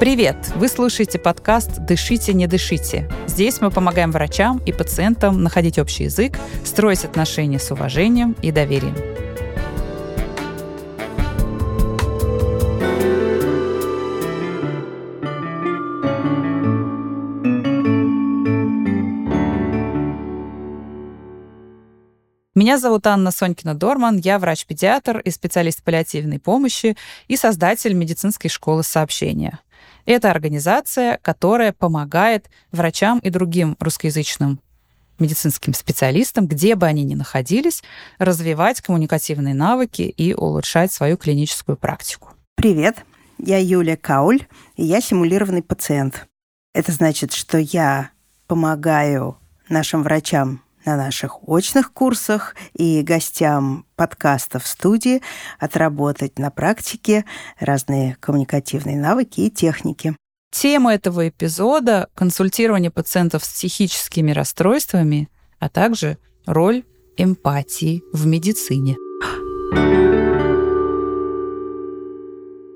Привет! Вы слушаете подкаст «Дышите, не дышите». Здесь мы помогаем врачам и пациентам находить общий язык, строить отношения с уважением и доверием. Меня зовут Анна Сонькина-Дорман, я врач-педиатр и специалист паллиативной помощи и создатель медицинской школы сообщения. Это организация, которая помогает врачам и другим русскоязычным медицинским специалистам, где бы они ни находились, развивать коммуникативные навыки и улучшать свою клиническую практику. Привет, я Юлия Кауль, и я симулированный пациент. Это значит, что я помогаю нашим врачам на наших очных курсах и гостям подкастов в студии отработать на практике разные коммуникативные навыки и техники. Тема этого эпизода — консультирование пациентов с психическими расстройствами, а также роль эмпатии в медицине.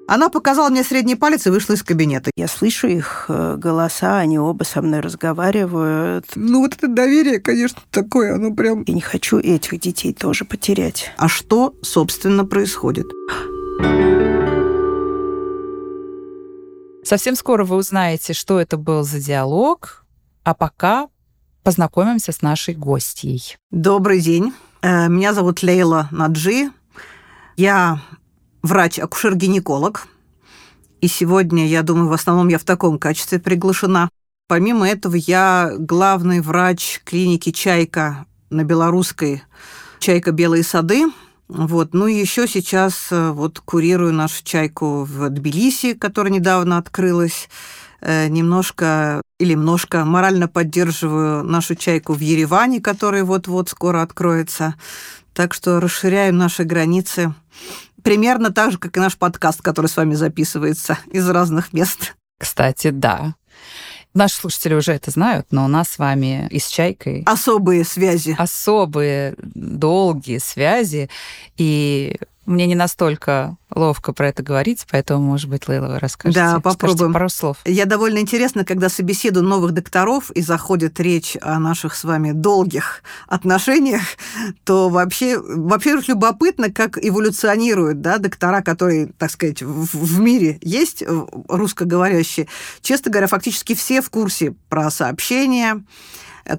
Она показала мне средний палец и вышла из кабинета. Я слышу их э, голоса, они оба со мной разговаривают. Ну вот это доверие, конечно, такое, оно прям... Я не хочу этих детей тоже потерять. А что, собственно, происходит? Совсем скоро вы узнаете, что это был за диалог, а пока познакомимся с нашей гостьей. Добрый день. Э, меня зовут Лейла Наджи. Я врач-акушер-гинеколог. И сегодня, я думаю, в основном я в таком качестве приглашена. Помимо этого, я главный врач клиники «Чайка» на белорусской «Чайка Белые сады». Вот. Ну и еще сейчас э, вот курирую нашу «Чайку» в Тбилиси, которая недавно открылась э, немножко или немножко морально поддерживаю нашу чайку в Ереване, которая вот-вот скоро откроется. Так что расширяем наши границы примерно так же, как и наш подкаст, который с вами записывается из разных мест. Кстати, да. Наши слушатели уже это знают, но у нас с вами и с Чайкой... Особые связи. Особые, долгие связи. И мне не настолько ловко про это говорить, поэтому, может быть, Лейла, вы расскажете. Да, попробуем. Скажите пару слов. Я довольно интересно, когда собеседую новых докторов и заходит речь о наших с вами долгих отношениях, то вообще, во-первых, любопытно, как эволюционируют да, доктора, которые, так сказать, в, в мире есть русскоговорящие. Честно говоря, фактически все в курсе про сообщения,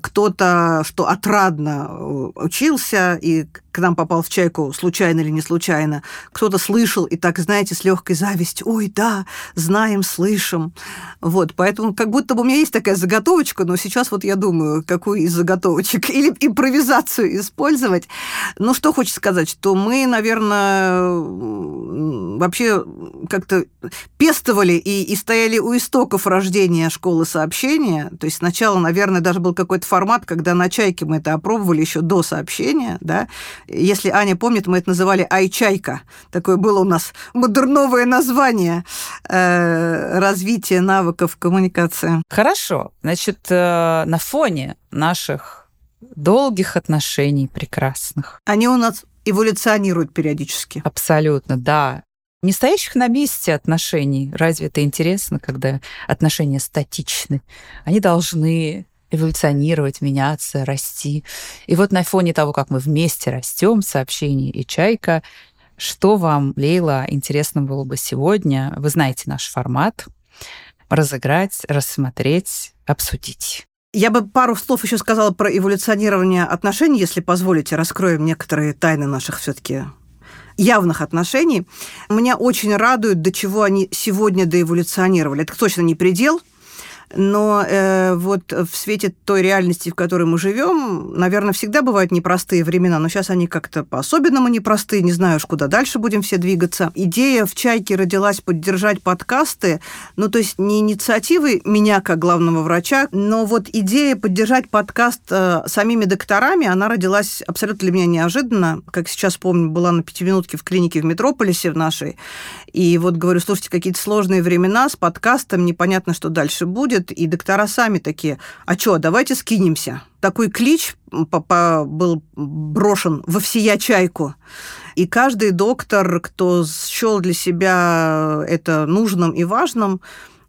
кто-то, что отрадно э, учился и к нам попал в чайку случайно или не случайно, кто-то слышал и так, знаете, с легкой завистью, ой, да, знаем, слышим. Вот, поэтому как будто бы у меня есть такая заготовочка, но сейчас вот я думаю, какую из заготовочек или импровизацию использовать. Ну, что хочется сказать, что мы, наверное, вообще как-то пестовали и, и стояли у истоков рождения школы сообщения. То есть сначала, наверное, даже был какой-то формат, когда на «Чайке» мы это опробовали еще до сообщения, да, если Аня помнит, мы это называли «Айчайка». Такое было у нас модерновое название э, развития навыков коммуникации. Хорошо. Значит, э, на фоне наших долгих отношений прекрасных. Они у нас эволюционируют периодически. Абсолютно, да. Не стоящих на месте отношений. Разве это интересно, когда отношения статичны? Они должны эволюционировать, меняться, расти. И вот на фоне того, как мы вместе растем, сообщение и чайка, что вам, Лейла, интересно было бы сегодня? Вы знаете наш формат. Разыграть, рассмотреть, обсудить. Я бы пару слов еще сказала про эволюционирование отношений, если позволите, раскроем некоторые тайны наших все-таки явных отношений. Меня очень радует, до чего они сегодня доэволюционировали. Это точно не предел – но э, вот в свете той реальности, в которой мы живем, наверное, всегда бывают непростые времена, но сейчас они как-то по-особенному непростые, не знаю уж, куда дальше будем все двигаться. Идея в «Чайке» родилась поддержать подкасты, ну, то есть не инициативы меня как главного врача, но вот идея поддержать подкаст э, самими докторами, она родилась абсолютно для меня неожиданно. Как сейчас помню, была на пятиминутке в клинике в Метрополисе в нашей, и вот говорю, слушайте, какие-то сложные времена с подкастом, непонятно, что дальше будет, приходят, и доктора сами такие, а что, давайте скинемся. Такой клич был брошен во всея чайку. И каждый доктор, кто счел для себя это нужным и важным,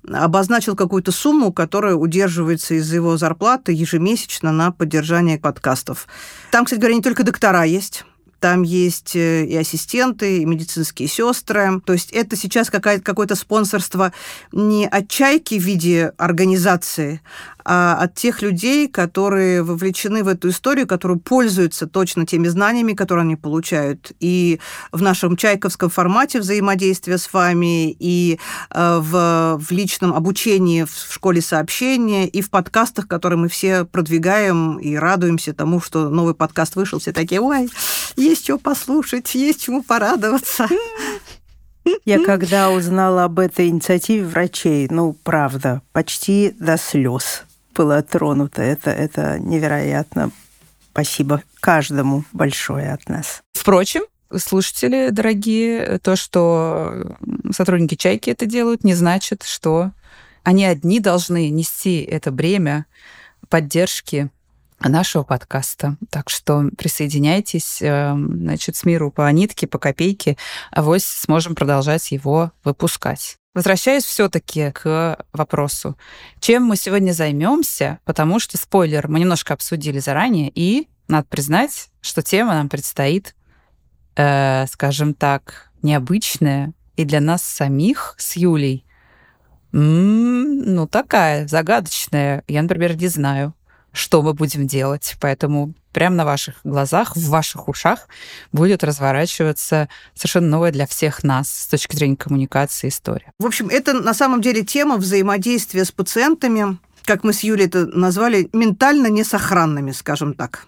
обозначил какую-то сумму, которая удерживается из его зарплаты ежемесячно на поддержание подкастов. Там, кстати говоря, не только доктора есть, там есть э, и ассистенты, и медицинские сестры. То есть это сейчас какое-то спонсорство не от чайки в виде организации, а от тех людей, которые вовлечены в эту историю, которые пользуются точно теми знаниями, которые они получают. И в нашем чайковском формате взаимодействия с вами, и э, в, в личном обучении в школе сообщения, и в подкастах, которые мы все продвигаем и радуемся тому, что новый подкаст вышел. Все такие, ой, есть что послушать, есть чему порадоваться. Я когда узнала об этой инициативе врачей, ну, правда, почти до слез была тронута. Это, это невероятно. Спасибо каждому большое от нас. Впрочем, слушатели дорогие, то, что сотрудники «Чайки» это делают, не значит, что они одни должны нести это бремя поддержки нашего подкаста. Так что присоединяйтесь, эм, значит, с миру по нитке, по копейке, а вось сможем продолжать его выпускать. Возвращаюсь все-таки к вопросу, чем мы сегодня займемся, потому что спойлер мы немножко обсудили заранее, и надо признать, что тема нам предстоит, э, скажем так, необычная и для нас самих с Юлей. М-м, ну, такая загадочная. Я, например, не знаю, что мы будем делать. Поэтому прямо на ваших глазах, в ваших ушах будет разворачиваться совершенно новая для всех нас с точки зрения коммуникации история. В общем, это на самом деле тема взаимодействия с пациентами, как мы с Юлей это назвали, ментально несохранными, скажем так.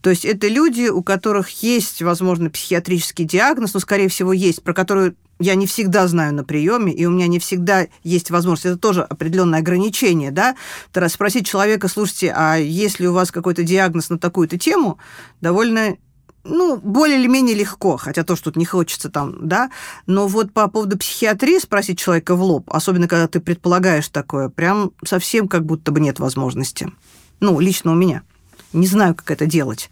То есть это люди, у которых есть, возможно, психиатрический диагноз, но, скорее всего, есть, про который я не всегда знаю на приеме, и у меня не всегда есть возможность. Это тоже определенное ограничение, да? Тогда спросить человека, слушайте, а есть ли у вас какой-то диагноз на такую-то тему, довольно ну, более или менее легко, хотя то, что тут не хочется там, да, но вот по поводу психиатрии спросить человека в лоб, особенно когда ты предполагаешь такое, прям совсем как будто бы нет возможности. Ну, лично у меня не знаю, как это делать.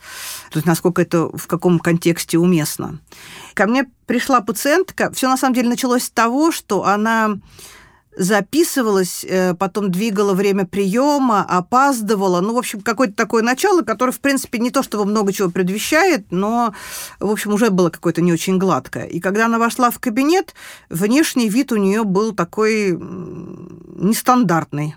То есть насколько это в каком контексте уместно. Ко мне пришла пациентка. Все на самом деле началось с того, что она записывалась, э, потом двигала время приема, опаздывала. Ну, в общем, какое-то такое начало, которое, в принципе, не то чтобы много чего предвещает, но, в общем, уже было какое-то не очень гладкое. И когда она вошла в кабинет, внешний вид у нее был такой нестандартный.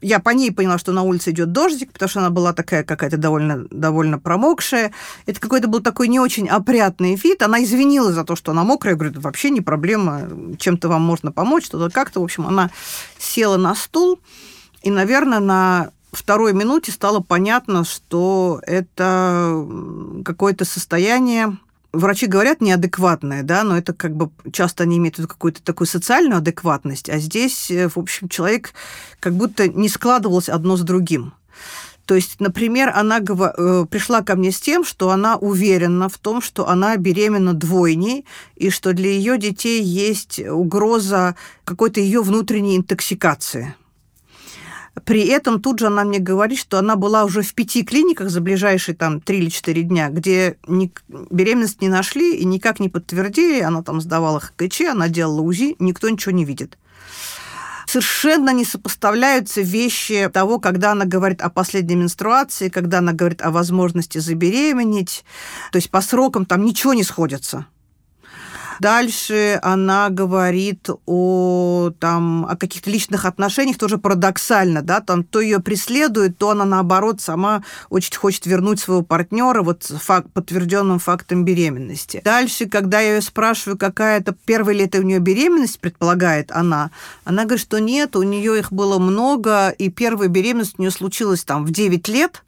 Я по ней поняла, что на улице идет дождик, потому что она была такая какая-то довольно, довольно промокшая. Это какой-то был такой не очень опрятный вид. Она извинилась за то, что она мокрая. Я говорю, это вообще не проблема, чем-то вам можно помочь, что-то как-то. В общем, она села на стул, и, наверное, на второй минуте стало понятно, что это какое-то состояние врачи говорят неадекватное, да, но это как бы часто они имеют какую-то такую социальную адекватность, а здесь, э, в общем, человек как будто не складывался одно с другим. То есть, например, она э, пришла ко мне с тем, что она уверена в том, что она беременна двойней, и что для ее детей есть угроза какой-то ее внутренней интоксикации – при этом тут же она мне говорит, что она была уже в пяти клиниках за ближайшие там три или четыре дня, где ни, беременность не нашли и никак не подтвердили. Она там сдавала ХКЧ, она делала УЗИ, никто ничего не видит совершенно не сопоставляются вещи того, когда она говорит о последней менструации, когда она говорит о возможности забеременеть. То есть по срокам там ничего не сходится. Дальше она говорит о, там, о каких-то личных отношениях, тоже парадоксально, да, там то ее преследует, то она, наоборот, сама очень хочет вернуть своего партнера вот факт, подтвержденным фактом беременности. Дальше, когда я ее спрашиваю, какая это первая ли это у нее беременность, предполагает она, она говорит, что нет, у нее их было много, и первая беременность у нее случилась там в 9 лет,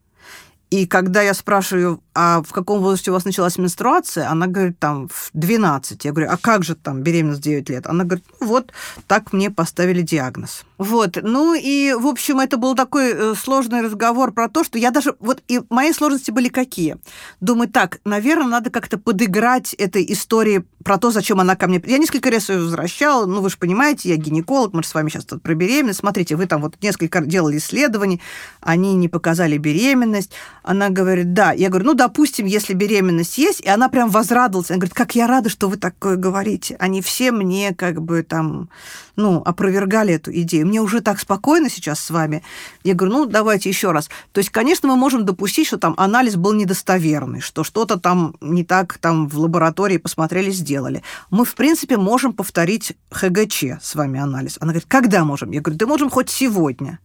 и когда я спрашиваю, а в каком возрасте у вас началась менструация, она говорит, там, в 12. Я говорю, а как же там беременность 9 лет? Она говорит, ну, вот так мне поставили диагноз. Вот, ну и, в общем, это был такой э, сложный разговор про то, что я даже, вот и мои сложности были какие? Думаю, так, наверное, надо как-то подыграть этой истории про то, зачем она ко мне... Я несколько раз ее возвращала, ну вы же понимаете, я гинеколог, мы же с вами сейчас тут про беременность. Смотрите, вы там вот несколько делали исследований, они не показали беременность. Она говорит, да. Я говорю, ну да, допустим, если беременность есть, и она прям возрадовалась, она говорит, как я рада, что вы такое говорите. Они все мне как бы там, ну, опровергали эту идею. Мне уже так спокойно сейчас с вами. Я говорю, ну, давайте еще раз. То есть, конечно, мы можем допустить, что там анализ был недостоверный, что что-то там не так там в лаборатории посмотрели, сделали. Мы, в принципе, можем повторить ХГЧ с вами анализ. Она говорит, когда можем? Я говорю, да можем хоть сегодня.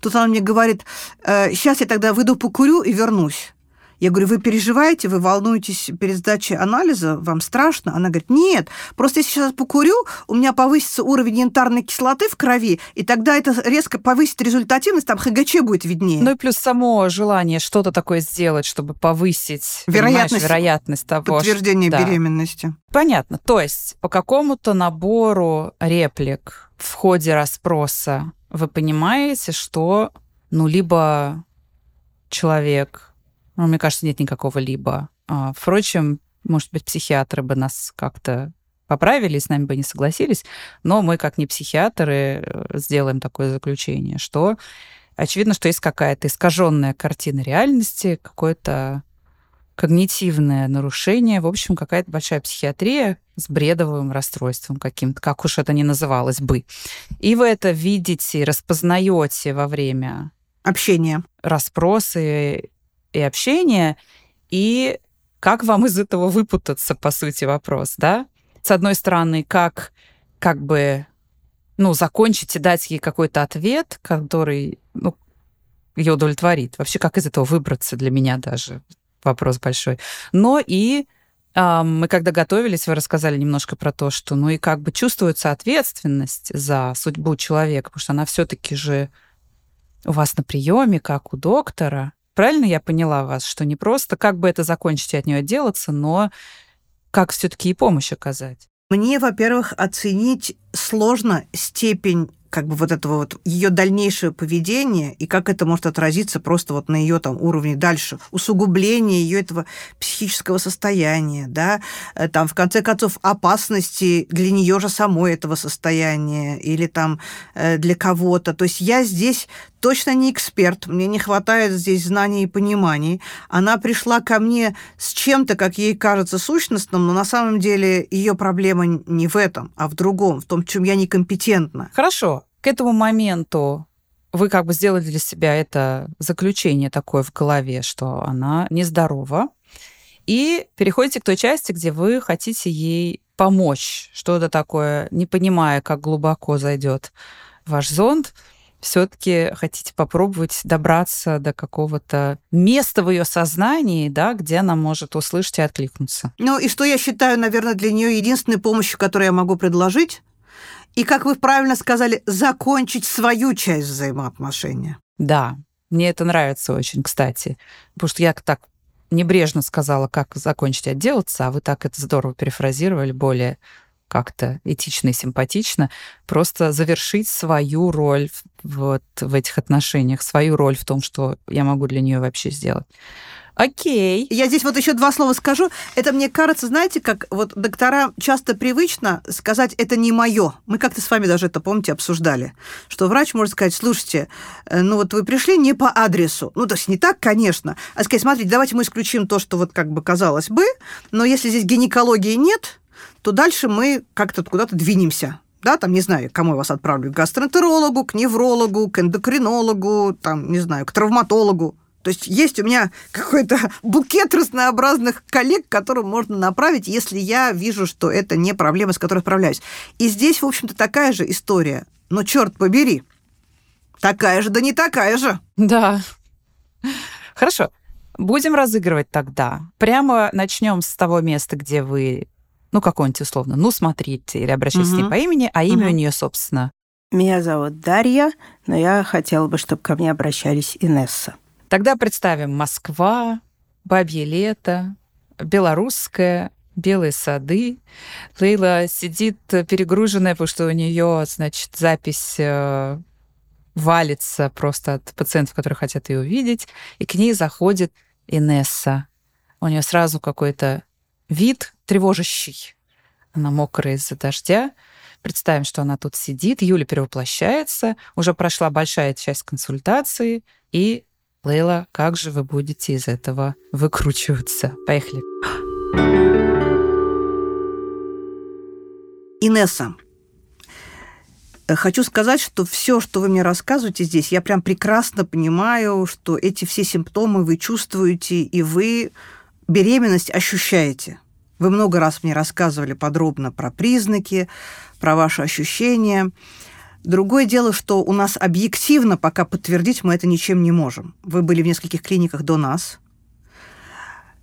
Тут она мне говорит, сейчас «Э, я тогда выйду покурю и вернусь. Я говорю, вы переживаете, вы волнуетесь перед сдачей анализа, вам страшно? Она говорит, нет, просто если сейчас покурю, у меня повысится уровень янтарной кислоты в крови, и тогда это резко повысит результативность, там ХГЧ будет виднее. Ну и плюс само желание что-то такое сделать, чтобы повысить вероятность, вероятность того, подтверждения что... беременности. Понятно. То есть по какому-то набору реплик в ходе расспроса вы понимаете, что ну либо человек ну, мне кажется, нет никакого либо. А, впрочем, может быть, психиатры бы нас как-то поправили, с нами бы не согласились, но мы, как не психиатры, э, сделаем такое заключение, что очевидно, что есть какая-то искаженная картина реальности, какое-то когнитивное нарушение, в общем, какая-то большая психиатрия с бредовым расстройством каким-то, как уж это ни называлось бы. И вы это видите, распознаете во время общения, расспросы и общение, и как вам из этого выпутаться, по сути, вопрос, да? С одной стороны, как как бы ну, закончить и дать ей какой-то ответ, который ну, ее удовлетворит. Вообще, как из этого выбраться для меня даже вопрос большой. Но и э, мы, когда готовились, вы рассказали немножко про то, что, ну и как бы чувствуется ответственность за судьбу человека, потому что она все-таки же у вас на приеме, как у доктора, Правильно я поняла вас, что не просто как бы это закончить и от нее отделаться, но как все-таки и помощь оказать? Мне, во-первых, оценить сложно степень как бы вот этого вот ее дальнейшее поведение и как это может отразиться просто вот на ее там уровне дальше, усугубление ее этого психического состояния, да, э, там в конце концов опасности для нее же самой этого состояния или там э, для кого-то. То есть я здесь точно не эксперт, мне не хватает здесь знаний и пониманий. Она пришла ко мне с чем-то, как ей кажется, сущностным, но на самом деле ее проблема не в этом, а в другом, в том, в чем я некомпетентна. Хорошо. К этому моменту вы как бы сделали для себя это заключение такое в голове, что она нездорова, и переходите к той части, где вы хотите ей помочь, что-то такое, не понимая, как глубоко зайдет ваш зонд, все-таки хотите попробовать добраться до какого-то места в ее сознании, да, где она может услышать и откликнуться. Ну и что я считаю, наверное, для нее единственной помощью, которую я могу предложить, и, как вы правильно сказали, закончить свою часть взаимоотношения. Да, мне это нравится очень, кстати, потому что я так небрежно сказала, как закончить отделаться, а вы так это здорово перефразировали, более как-то этично и симпатично, просто завершить свою роль вот в этих отношениях, свою роль в том, что я могу для нее вообще сделать. Окей. Я здесь вот еще два слова скажу. Это мне кажется, знаете, как вот доктора часто привычно сказать, это не мое. Мы как-то с вами даже это, помните, обсуждали, что врач может сказать, слушайте, э, ну вот вы пришли не по адресу. Ну, то есть не так, конечно. А сказать, смотрите, давайте мы исключим то, что вот как бы казалось бы, но если здесь гинекологии нет, то дальше мы как-то куда-то двинемся да, там, не знаю, кому я вас отправлю, к гастроэнтерологу, к неврологу, к эндокринологу, там, не знаю, к травматологу. То есть есть у меня какой-то букет разнообразных коллег, которым можно направить, если я вижу, что это не проблема, с которой справляюсь. И здесь, в общем-то, такая же история. Но черт побери, такая же, да не такая же. Да. Хорошо. Будем разыгрывать тогда. Прямо начнем с того места, где вы ну, какой-нибудь условно, ну, смотрите, или обращайтесь угу. с ней по имени, а имя угу. у нее, собственно. Меня зовут Дарья, но я хотела бы, чтобы ко мне обращались Инесса. Тогда представим Москва, Бабье лето, Белорусская, Белые сады. Лейла сидит перегруженная, потому что у нее, значит, запись э, валится просто от пациентов, которые хотят ее увидеть, и к ней заходит Инесса. У нее сразу какой-то вид тревожащий. Она мокрая из-за дождя. Представим, что она тут сидит, Юля перевоплощается, уже прошла большая часть консультации, и Лейла, как же вы будете из этого выкручиваться? Поехали. Инесса, Хочу сказать, что все, что вы мне рассказываете здесь, я прям прекрасно понимаю, что эти все симптомы вы чувствуете, и вы беременность ощущаете. Вы много раз мне рассказывали подробно про признаки, про ваши ощущения. Другое дело, что у нас объективно пока подтвердить мы это ничем не можем. Вы были в нескольких клиниках до нас.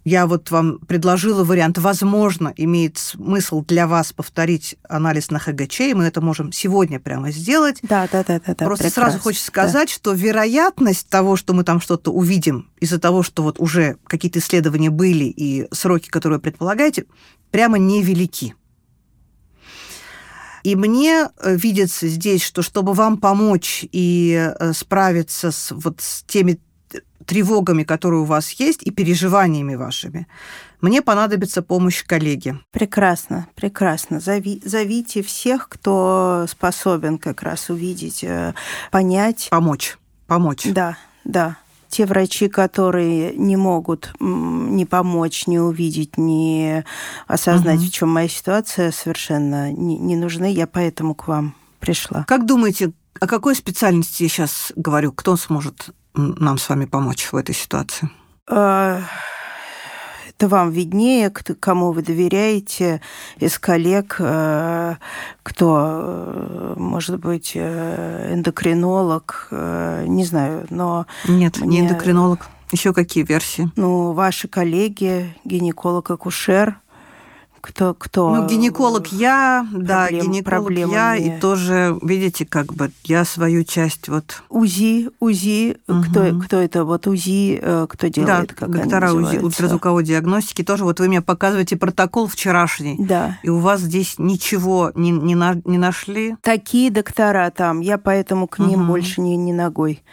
Я вот вам предложила вариант, возможно, имеет смысл для вас повторить анализ на ХГЧ, и мы это можем сегодня прямо сделать. Да, да, да, да. да Просто прекрасно. сразу хочется сказать, да. что вероятность того, что мы там что-то увидим из-за того, что вот уже какие-то исследования были и сроки, которые вы предполагаете, прямо невелики. И мне э, видится здесь, что чтобы вам помочь и э, справиться с, вот, с теми тревогами, которые у вас есть, и переживаниями вашими, мне понадобится помощь коллеги. Прекрасно, прекрасно. Зови, зовите всех, кто способен как раз увидеть, э, понять. Помочь. Помочь. Да, да те врачи, которые не могут не помочь, не увидеть, не осознать, угу. в чем моя ситуация, совершенно не, не нужны. Я поэтому к вам пришла. Как думаете, о какой специальности я сейчас говорю? Кто сможет нам с вами помочь в этой ситуации? А, это вам виднее, кому вы доверяете из коллег, э, кто, э, может быть, э, эндокринолог, не знаю, но... Нет, мне... не эндокринолог. Еще какие версии? Ну, ваши коллеги, гинеколог-акушер, кто, кто? Ну, гинеколог я, проблем, да, гинеколог я, и тоже, видите, как бы я свою часть вот... УЗИ, УЗИ, угу. кто, кто это вот УЗИ, э, кто делает, да, как доктора УЗИ, ультразвуковой диагностики тоже. Вот вы мне показываете протокол вчерашний, да. и у вас здесь ничего не, не, на, не нашли? Такие доктора там, я поэтому к ним угу. больше не, не ногой.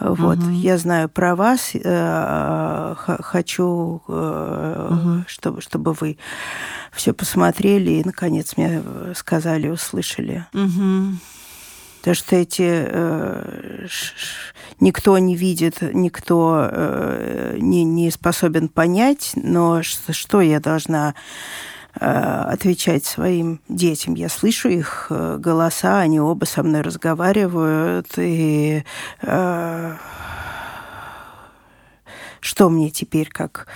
Вот, угу. я знаю про вас, э, хочу, э, угу. чтобы, чтобы вы все посмотрели и, наконец, мне сказали, услышали. Угу. То, что эти э, ш, никто не видит, никто э, не, не способен понять, но что, что я должна отвечать своим детям. Я слышу их э, голоса, они оба со мной разговаривают, и э, что мне теперь как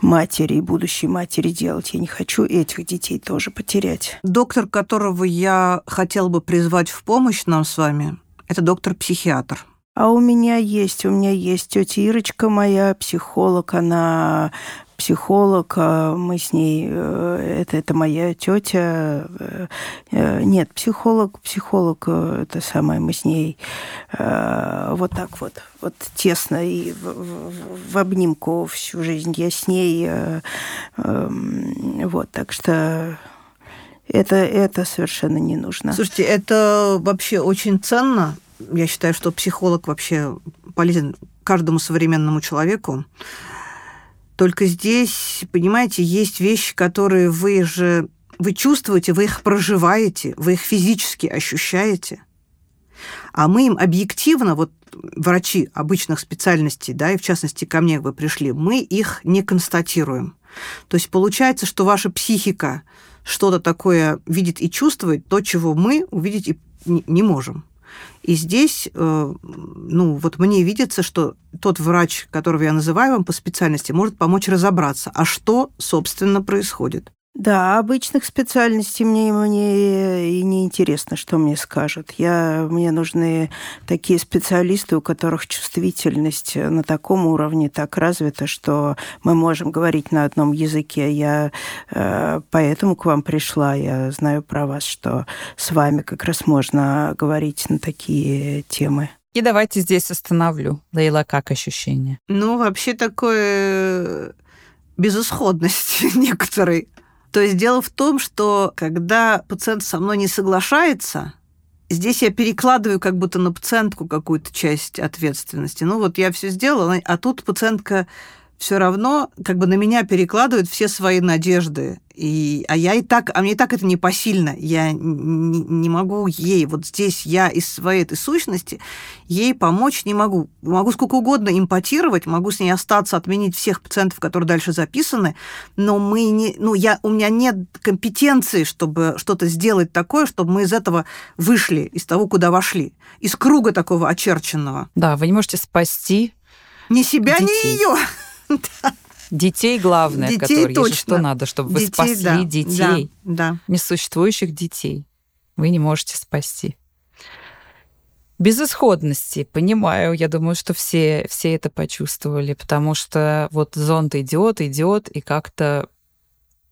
матери и будущей матери делать. Я не хочу этих детей тоже потерять. Доктор, которого я хотела бы призвать в помощь нам с вами, это доктор-психиатр. А у меня есть, у меня есть тетя Ирочка моя, психолог, она психолог, а мы с ней, э, это, это моя тетя, э, э, нет, психолог, психолог, это самое, мы с ней вот так вот, вот тесно и в, в, в обнимку всю жизнь я с ней, эм, вот, так что это, это совершенно не нужно. Слушайте, это вообще очень ценно. Я считаю, что психолог вообще полезен каждому современному человеку. Только здесь, понимаете, есть вещи, которые вы же вы чувствуете, вы их проживаете, вы их физически ощущаете. А мы им объективно, вот врачи обычных специальностей, да, и в частности ко мне вы пришли, мы их не констатируем. То есть получается, что ваша психика что-то такое видит и чувствует, то, чего мы увидеть и не можем. И здесь, э, ну, вот мне видится, что тот врач, которого я называю вам по специальности, может помочь разобраться, а что, собственно, происходит. Да, обычных специальностей мне, мне и не интересно, что мне скажут. Я, мне нужны такие специалисты, у которых чувствительность на таком уровне так развита, что мы можем говорить на одном языке. Я э, поэтому к вам пришла. Я знаю про вас, что с вами как раз можно говорить на такие темы. И давайте здесь остановлю. Лейла, как ощущение? Ну, вообще такое безысходность некоторой. То есть дело в том, что когда пациент со мной не соглашается, здесь я перекладываю как будто на пациентку какую-то часть ответственности. Ну вот я все сделала, а тут пациентка все равно как бы на меня перекладывает все свои надежды И, а я и так, а мне и так это не посильно. Я не, не могу ей, вот здесь я из своей этой сущности, ей помочь не могу. Могу сколько угодно импотировать, могу с ней остаться, отменить всех пациентов, которые дальше записаны, но мы не, ну, я, у меня нет компетенции, чтобы что-то сделать такое, чтобы мы из этого вышли, из того, куда вошли, из круга такого очерченного. Да, вы не можете спасти ни себя, детей. ни ее. Детей главное, детей которые точно. что надо, чтобы детей, вы спасли да, детей, да, да. несуществующих детей. Вы не можете спасти. Безысходности, понимаю, я думаю, что все, все это почувствовали, потому что вот зонт идет, идет, и как-то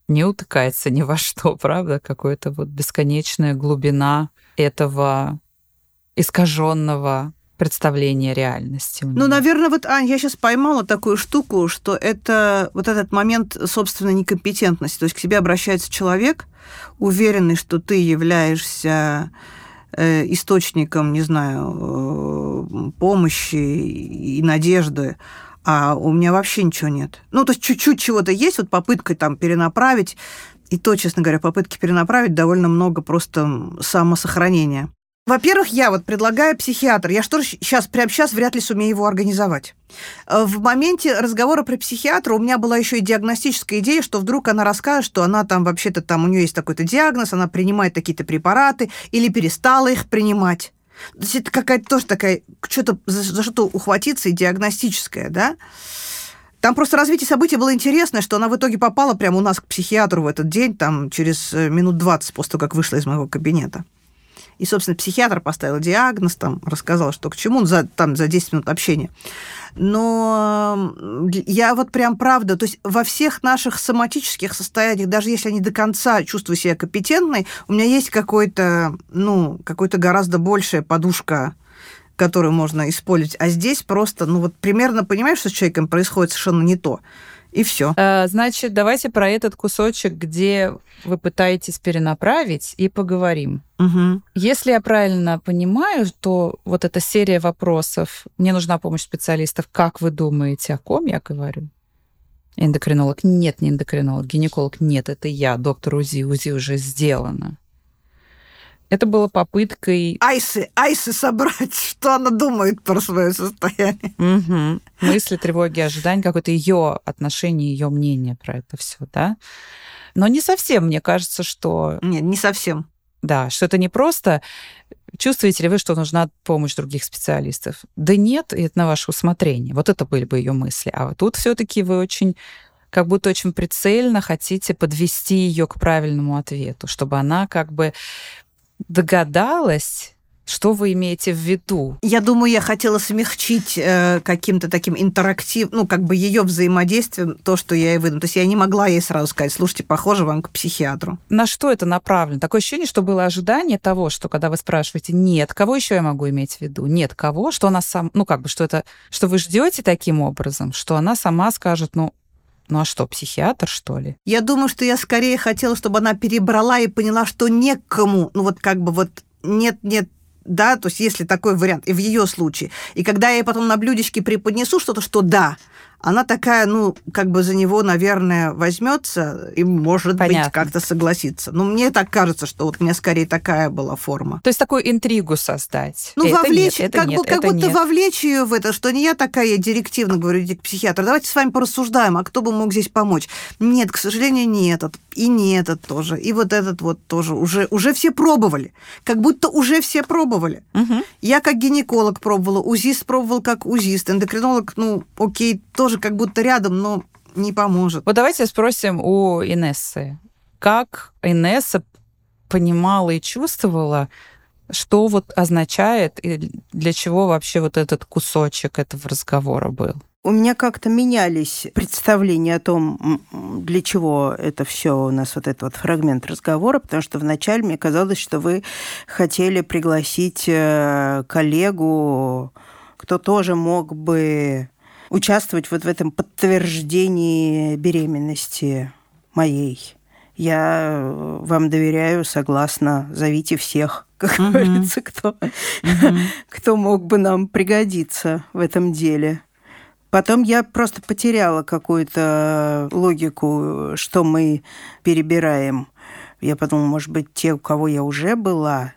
не утыкается ни во что, правда? Какая-то вот бесконечная глубина этого искаженного представление реальности. Ну, наверное, вот, Ань, я сейчас поймала такую штуку, что это вот этот момент собственной некомпетентности. То есть к тебе обращается человек, уверенный, что ты являешься э, источником, не знаю, э, помощи и надежды, а у меня вообще ничего нет. Ну, то есть чуть-чуть чего-то есть, вот попыткой там перенаправить, и то, честно говоря, попытки перенаправить довольно много просто самосохранения. Во-первых, я вот предлагаю психиатр. Я что сейчас, прямо сейчас вряд ли сумею его организовать. Э, в моменте разговора про психиатра у меня была еще и диагностическая идея, что вдруг она расскажет, что она там вообще-то там, у нее есть такой-то диагноз, она принимает какие-то препараты или перестала их принимать. То есть это какая-то тоже такая, что-то за, за что-то ухватиться и диагностическая, да? Там просто развитие событий было интересное, что она в итоге попала прямо у нас к психиатру в этот день, там, через э, минут 20 после того, как вышла из моего кабинета. И, собственно, психиатр поставил диагноз, там, рассказал, что к чему, за, там, за 10 минут общения. Но я вот прям правда, то есть во всех наших соматических состояниях, даже если не до конца чувствую себя компетентной, у меня есть какой-то, ну, какой-то гораздо большая подушка которую можно использовать. А здесь просто, ну вот примерно понимаешь, что с человеком происходит совершенно не то и все. А, значит, давайте про этот кусочек, где вы пытаетесь перенаправить, и поговорим. Угу. Если я правильно понимаю, то вот эта серия вопросов, мне нужна помощь специалистов, как вы думаете, о ком я говорю? Эндокринолог? Нет, не эндокринолог. Гинеколог? Нет, это я. Доктор УЗИ. УЗИ уже сделано. Это было попыткой... Айсы, Айсы собрать, что она думает про свое состояние. Угу. Мысли, тревоги, ожидания, какое-то ее отношение, ее мнение про это все, да? Но не совсем, мне кажется, что... Нет, не совсем. Да, что это не просто чувствуете ли вы, что нужна помощь других специалистов? Да нет, и это на ваше усмотрение. Вот это были бы ее мысли. А вот тут все-таки вы очень как будто очень прицельно хотите подвести ее к правильному ответу, чтобы она как бы догадалась, что вы имеете в виду? Я думаю, я хотела смягчить э, каким-то таким интерактив, ну, как бы ее взаимодействием, то, что я ей выдам. То есть я не могла ей сразу сказать, слушайте, похоже вам к психиатру. На что это направлено? Такое ощущение, что было ожидание того, что когда вы спрашиваете, нет, кого еще я могу иметь в виду? Нет, кого? Что она сам, ну, как бы, что это, что вы ждете таким образом, что она сама скажет, ну, ну а что, психиатр, что ли? Я думаю, что я скорее хотела, чтобы она перебрала и поняла, что некому, ну вот как бы вот нет-нет, да, то есть если такой вариант, и в ее случае. И когда я ей потом на блюдечке преподнесу что-то, что да, она такая, ну, как бы за него, наверное, возьмется и, может Понятно. быть, как-то согласится. Но мне так кажется, что вот у меня скорее такая была форма. То есть такую интригу создать. Ну, это вовлечь, нет, это как, нет, бы, как будто нет. вовлечь ее в это, что не я такая, я директивно говорю, идите к психиатру, давайте с вами порассуждаем, а кто бы мог здесь помочь? Нет, к сожалению, не этот, и не этот тоже, и вот этот вот тоже. Уже, уже все пробовали, как будто уже все пробовали. Угу. Я как гинеколог пробовала, УЗИст пробовал как УЗИст, эндокринолог, ну, окей, тоже как будто рядом, но не поможет. Вот давайте спросим у Инессы. Как Инесса понимала и чувствовала, что вот означает и для чего вообще вот этот кусочек этого разговора был? У меня как-то менялись представления о том, для чего это все у нас вот этот вот фрагмент разговора, потому что вначале мне казалось, что вы хотели пригласить э, коллегу, кто тоже мог бы участвовать вот в этом подтверждении беременности моей. Я э, вам доверяю, согласна, зовите всех, как угу. говорится, кто, угу. кто мог бы нам пригодиться в этом деле. Потом я просто потеряла какую-то логику, что мы перебираем. Я подумала, может быть, те, у кого я уже была,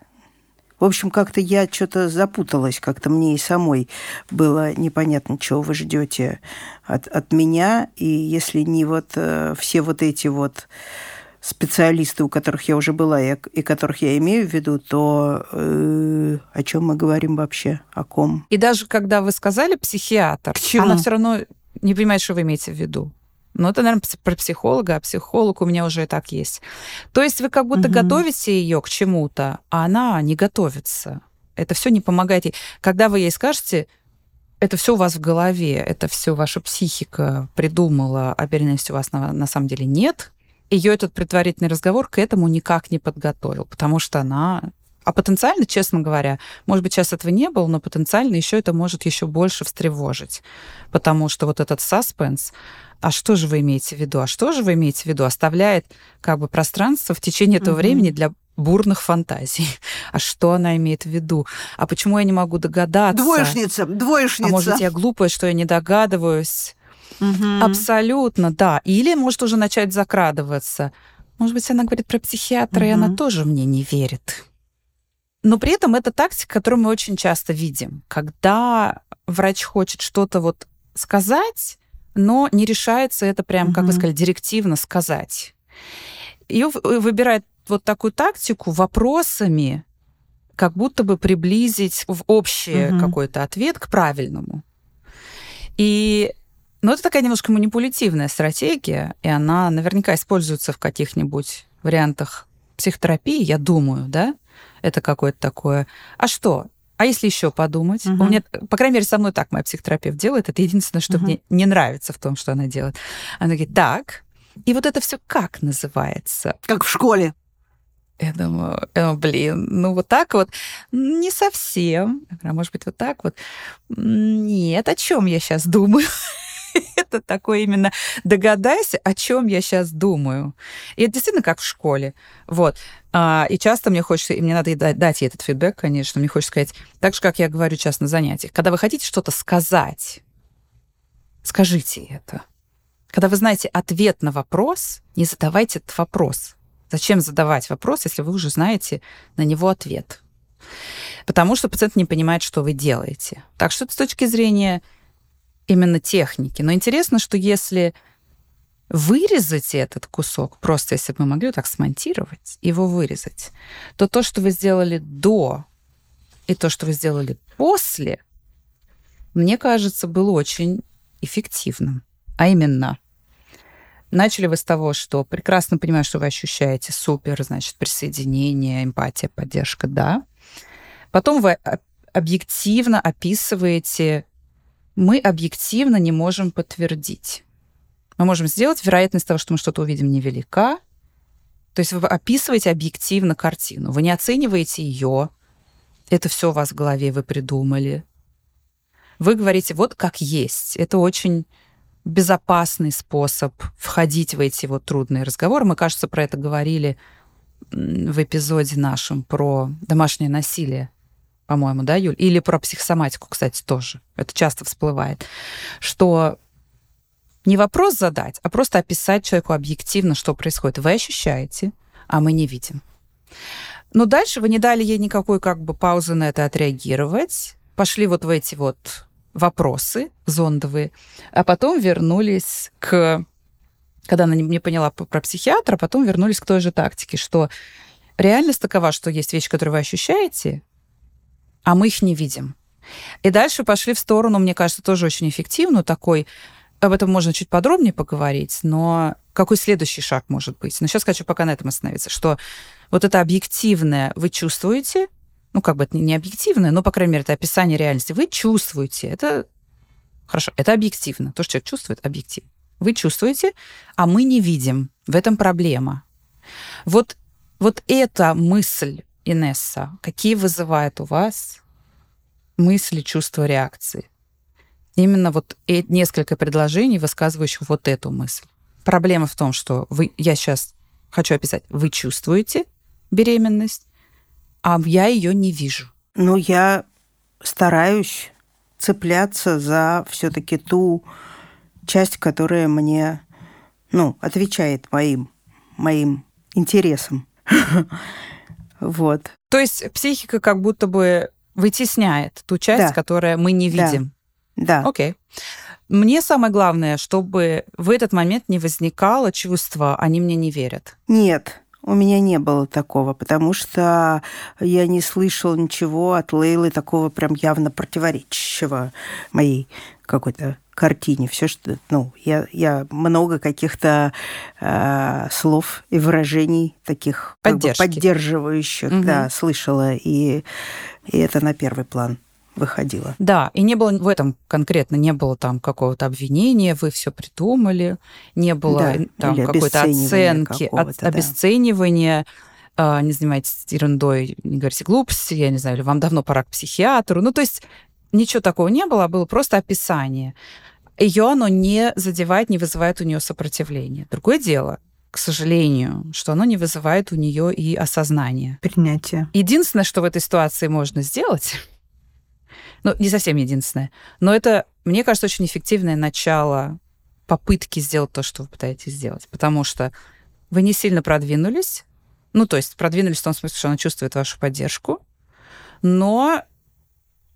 в общем, как-то я что-то запуталась, как-то мне и самой было непонятно, чего вы ждете от, от меня. И если не вот э, все вот эти вот специалисты, у которых я уже была и, и которых я имею в виду, то э, о чем мы говорим вообще, о ком? И даже когда вы сказали психиатр, она все равно не понимает, что вы имеете в виду. Ну, это, наверное, про психолога, а психолог у меня уже и так есть. То есть вы как будто угу. готовите ее к чему-то, а она не готовится. Это все не помогает ей. Когда вы ей скажете, это все у вас в голове, это все ваша психика придумала, а беременности у вас на, на самом деле нет, ее этот предварительный разговор к этому никак не подготовил, потому что она а потенциально, честно говоря, может быть, сейчас этого не было, но потенциально еще это может еще больше встревожить. Потому что вот этот саспенс, а что же вы имеете в виду, а что же вы имеете в виду, оставляет как бы пространство в течение этого угу. времени для бурных фантазий. А что она имеет в виду? А почему я не могу догадаться? Двоечница, двоечница. А может быть, я глупая, что я не догадываюсь? Угу. Абсолютно, да. Или может уже начать закрадываться. Может быть, она говорит про психиатра, угу. и она тоже мне не верит. Но при этом это тактика, которую мы очень часто видим. Когда врач хочет что-то вот сказать, но не решается это прям, угу. как вы сказали, директивно сказать. И выбирает вот такую тактику вопросами, как будто бы приблизить в общий угу. какой-то ответ к правильному. И ну, это такая немножко манипулятивная стратегия, и она наверняка используется в каких-нибудь вариантах психотерапии, я думаю, да? Это какое-то такое. А что? А если еще подумать? Угу. У меня, по крайней мере, со мной так моя психотерапевт делает. Это единственное, что угу. мне не нравится в том, что она делает. Она говорит, так, и вот это все как называется? Как в школе. Я думаю, э, блин, ну вот так вот не совсем. А может быть, вот так вот? Нет, о чем я сейчас думаю? это такое именно догадайся, о чем я сейчас думаю. И это действительно как в школе. Вот. А, и часто мне хочется, и мне надо дать ей этот фидбэк, конечно, мне хочется сказать, так же, как я говорю сейчас на занятиях, когда вы хотите что-то сказать, скажите это. Когда вы знаете ответ на вопрос, не задавайте этот вопрос. Зачем задавать вопрос, если вы уже знаете на него ответ? Потому что пациент не понимает, что вы делаете. Так что с точки зрения именно техники. Но интересно, что если вырезать этот кусок, просто если бы мы могли так смонтировать, его вырезать, то то, что вы сделали до, и то, что вы сделали после, мне кажется, было очень эффективным. А именно, начали вы с того, что прекрасно понимаю, что вы ощущаете супер, значит, присоединение, эмпатия, поддержка, да. Потом вы объективно описываете мы объективно не можем подтвердить. Мы можем сделать вероятность того, что мы что-то увидим, невелика. То есть вы описываете объективно картину. Вы не оцениваете ее. Это все у вас в голове, вы придумали. Вы говорите, вот как есть. Это очень безопасный способ входить в эти вот трудные разговоры. Мы, кажется, про это говорили в эпизоде нашем про домашнее насилие по-моему, да, Юль? Или про психосоматику, кстати, тоже. Это часто всплывает. Что не вопрос задать, а просто описать человеку объективно, что происходит. Вы ощущаете, а мы не видим. Но дальше вы не дали ей никакой как бы паузы на это отреагировать. Пошли вот в эти вот вопросы зондовые, а потом вернулись к... Когда она не поняла про психиатра, потом вернулись к той же тактике, что реальность такова, что есть вещи, которые вы ощущаете, а мы их не видим. И дальше пошли в сторону, мне кажется, тоже очень эффективную такой, об этом можно чуть подробнее поговорить, но какой следующий шаг может быть? Но сейчас хочу пока на этом остановиться, что вот это объективное вы чувствуете, ну, как бы это не объективное, но, по крайней мере, это описание реальности. Вы чувствуете, это хорошо, это объективно. То, что человек чувствует, объективно. Вы чувствуете, а мы не видим. В этом проблема. Вот, вот эта мысль Инесса, какие вызывают у вас мысли, чувства, реакции? Именно вот несколько предложений, высказывающих вот эту мысль. Проблема в том, что вы, я сейчас хочу описать, вы чувствуете беременность, а я ее не вижу. Ну, я стараюсь цепляться за все-таки ту часть, которая мне, ну, отвечает моим, моим интересам. Вот. То есть психика как будто бы вытесняет ту часть, Да. которая мы не Да. видим. Да. Окей. Мне самое главное, чтобы в этот момент не возникало чувства, они мне не верят. Нет, у меня не было такого, потому что я не слышала ничего от Лейлы такого прям явно противоречащего моей какой-то картине. Все, что, ну, я, я много каких-то э, слов и выражений таких как бы поддерживающих, Мгм. да, слышала, и, и это на первый план выходило. Да, и не было в этом конкретно, не было там какого-то обвинения, вы все придумали, не было Да, там или какой-то оценки, от- да. обесценивания, а, не занимайтесь ерундой, не говорите глупости, я не знаю, или вам давно пора к психиатру. Ну, то есть ничего такого не было, а было просто описание. Ее оно не задевает, не вызывает у нее сопротивления. Другое дело, к сожалению, что оно не вызывает у нее и осознания. Принятие. Единственное, что в этой ситуации можно сделать, ну, не совсем единственное, но это, мне кажется, очень эффективное начало попытки сделать то, что вы пытаетесь сделать. Потому что вы не сильно продвинулись, ну, то есть продвинулись в том смысле, что она чувствует вашу поддержку, но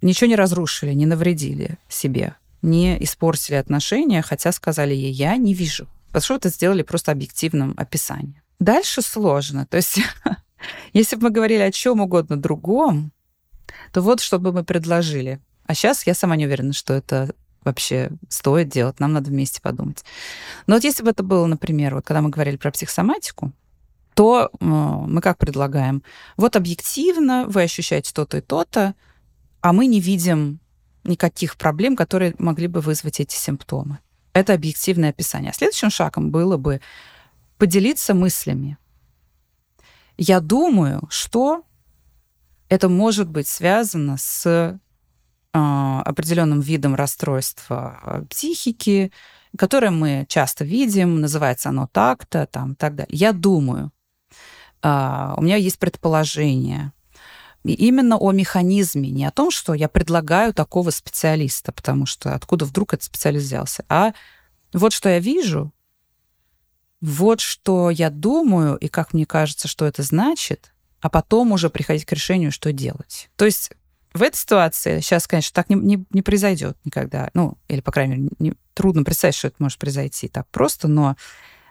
ничего не разрушили, не навредили себе, не испортили отношения, хотя сказали ей, я не вижу. Потому что это сделали просто объективным описанием. Дальше сложно. То есть, если бы мы говорили о чем угодно другом, то вот что бы мы предложили. А сейчас я сама не уверена, что это вообще стоит делать. Нам надо вместе подумать. Но вот если бы это было, например, вот когда мы говорили про психосоматику, то мы как предлагаем? Вот объективно вы ощущаете то-то и то-то, а мы не видим никаких проблем, которые могли бы вызвать эти симптомы. Это объективное описание. А следующим шагом было бы поделиться мыслями. Я думаю, что это может быть связано с э, определенным видом расстройства э, психики, которое мы часто видим, называется оно так-то, там, так далее. Я думаю, а, у меня есть предположение, и именно о механизме, не о том, что я предлагаю такого специалиста, потому что откуда вдруг этот специалист взялся, а вот что я вижу, вот что я думаю, и как мне кажется, что это значит, а потом уже приходить к решению, что делать. То есть в этой ситуации сейчас, конечно, так не, не, не произойдет никогда. Ну, или, по крайней мере, не, трудно представить, что это может произойти так просто, но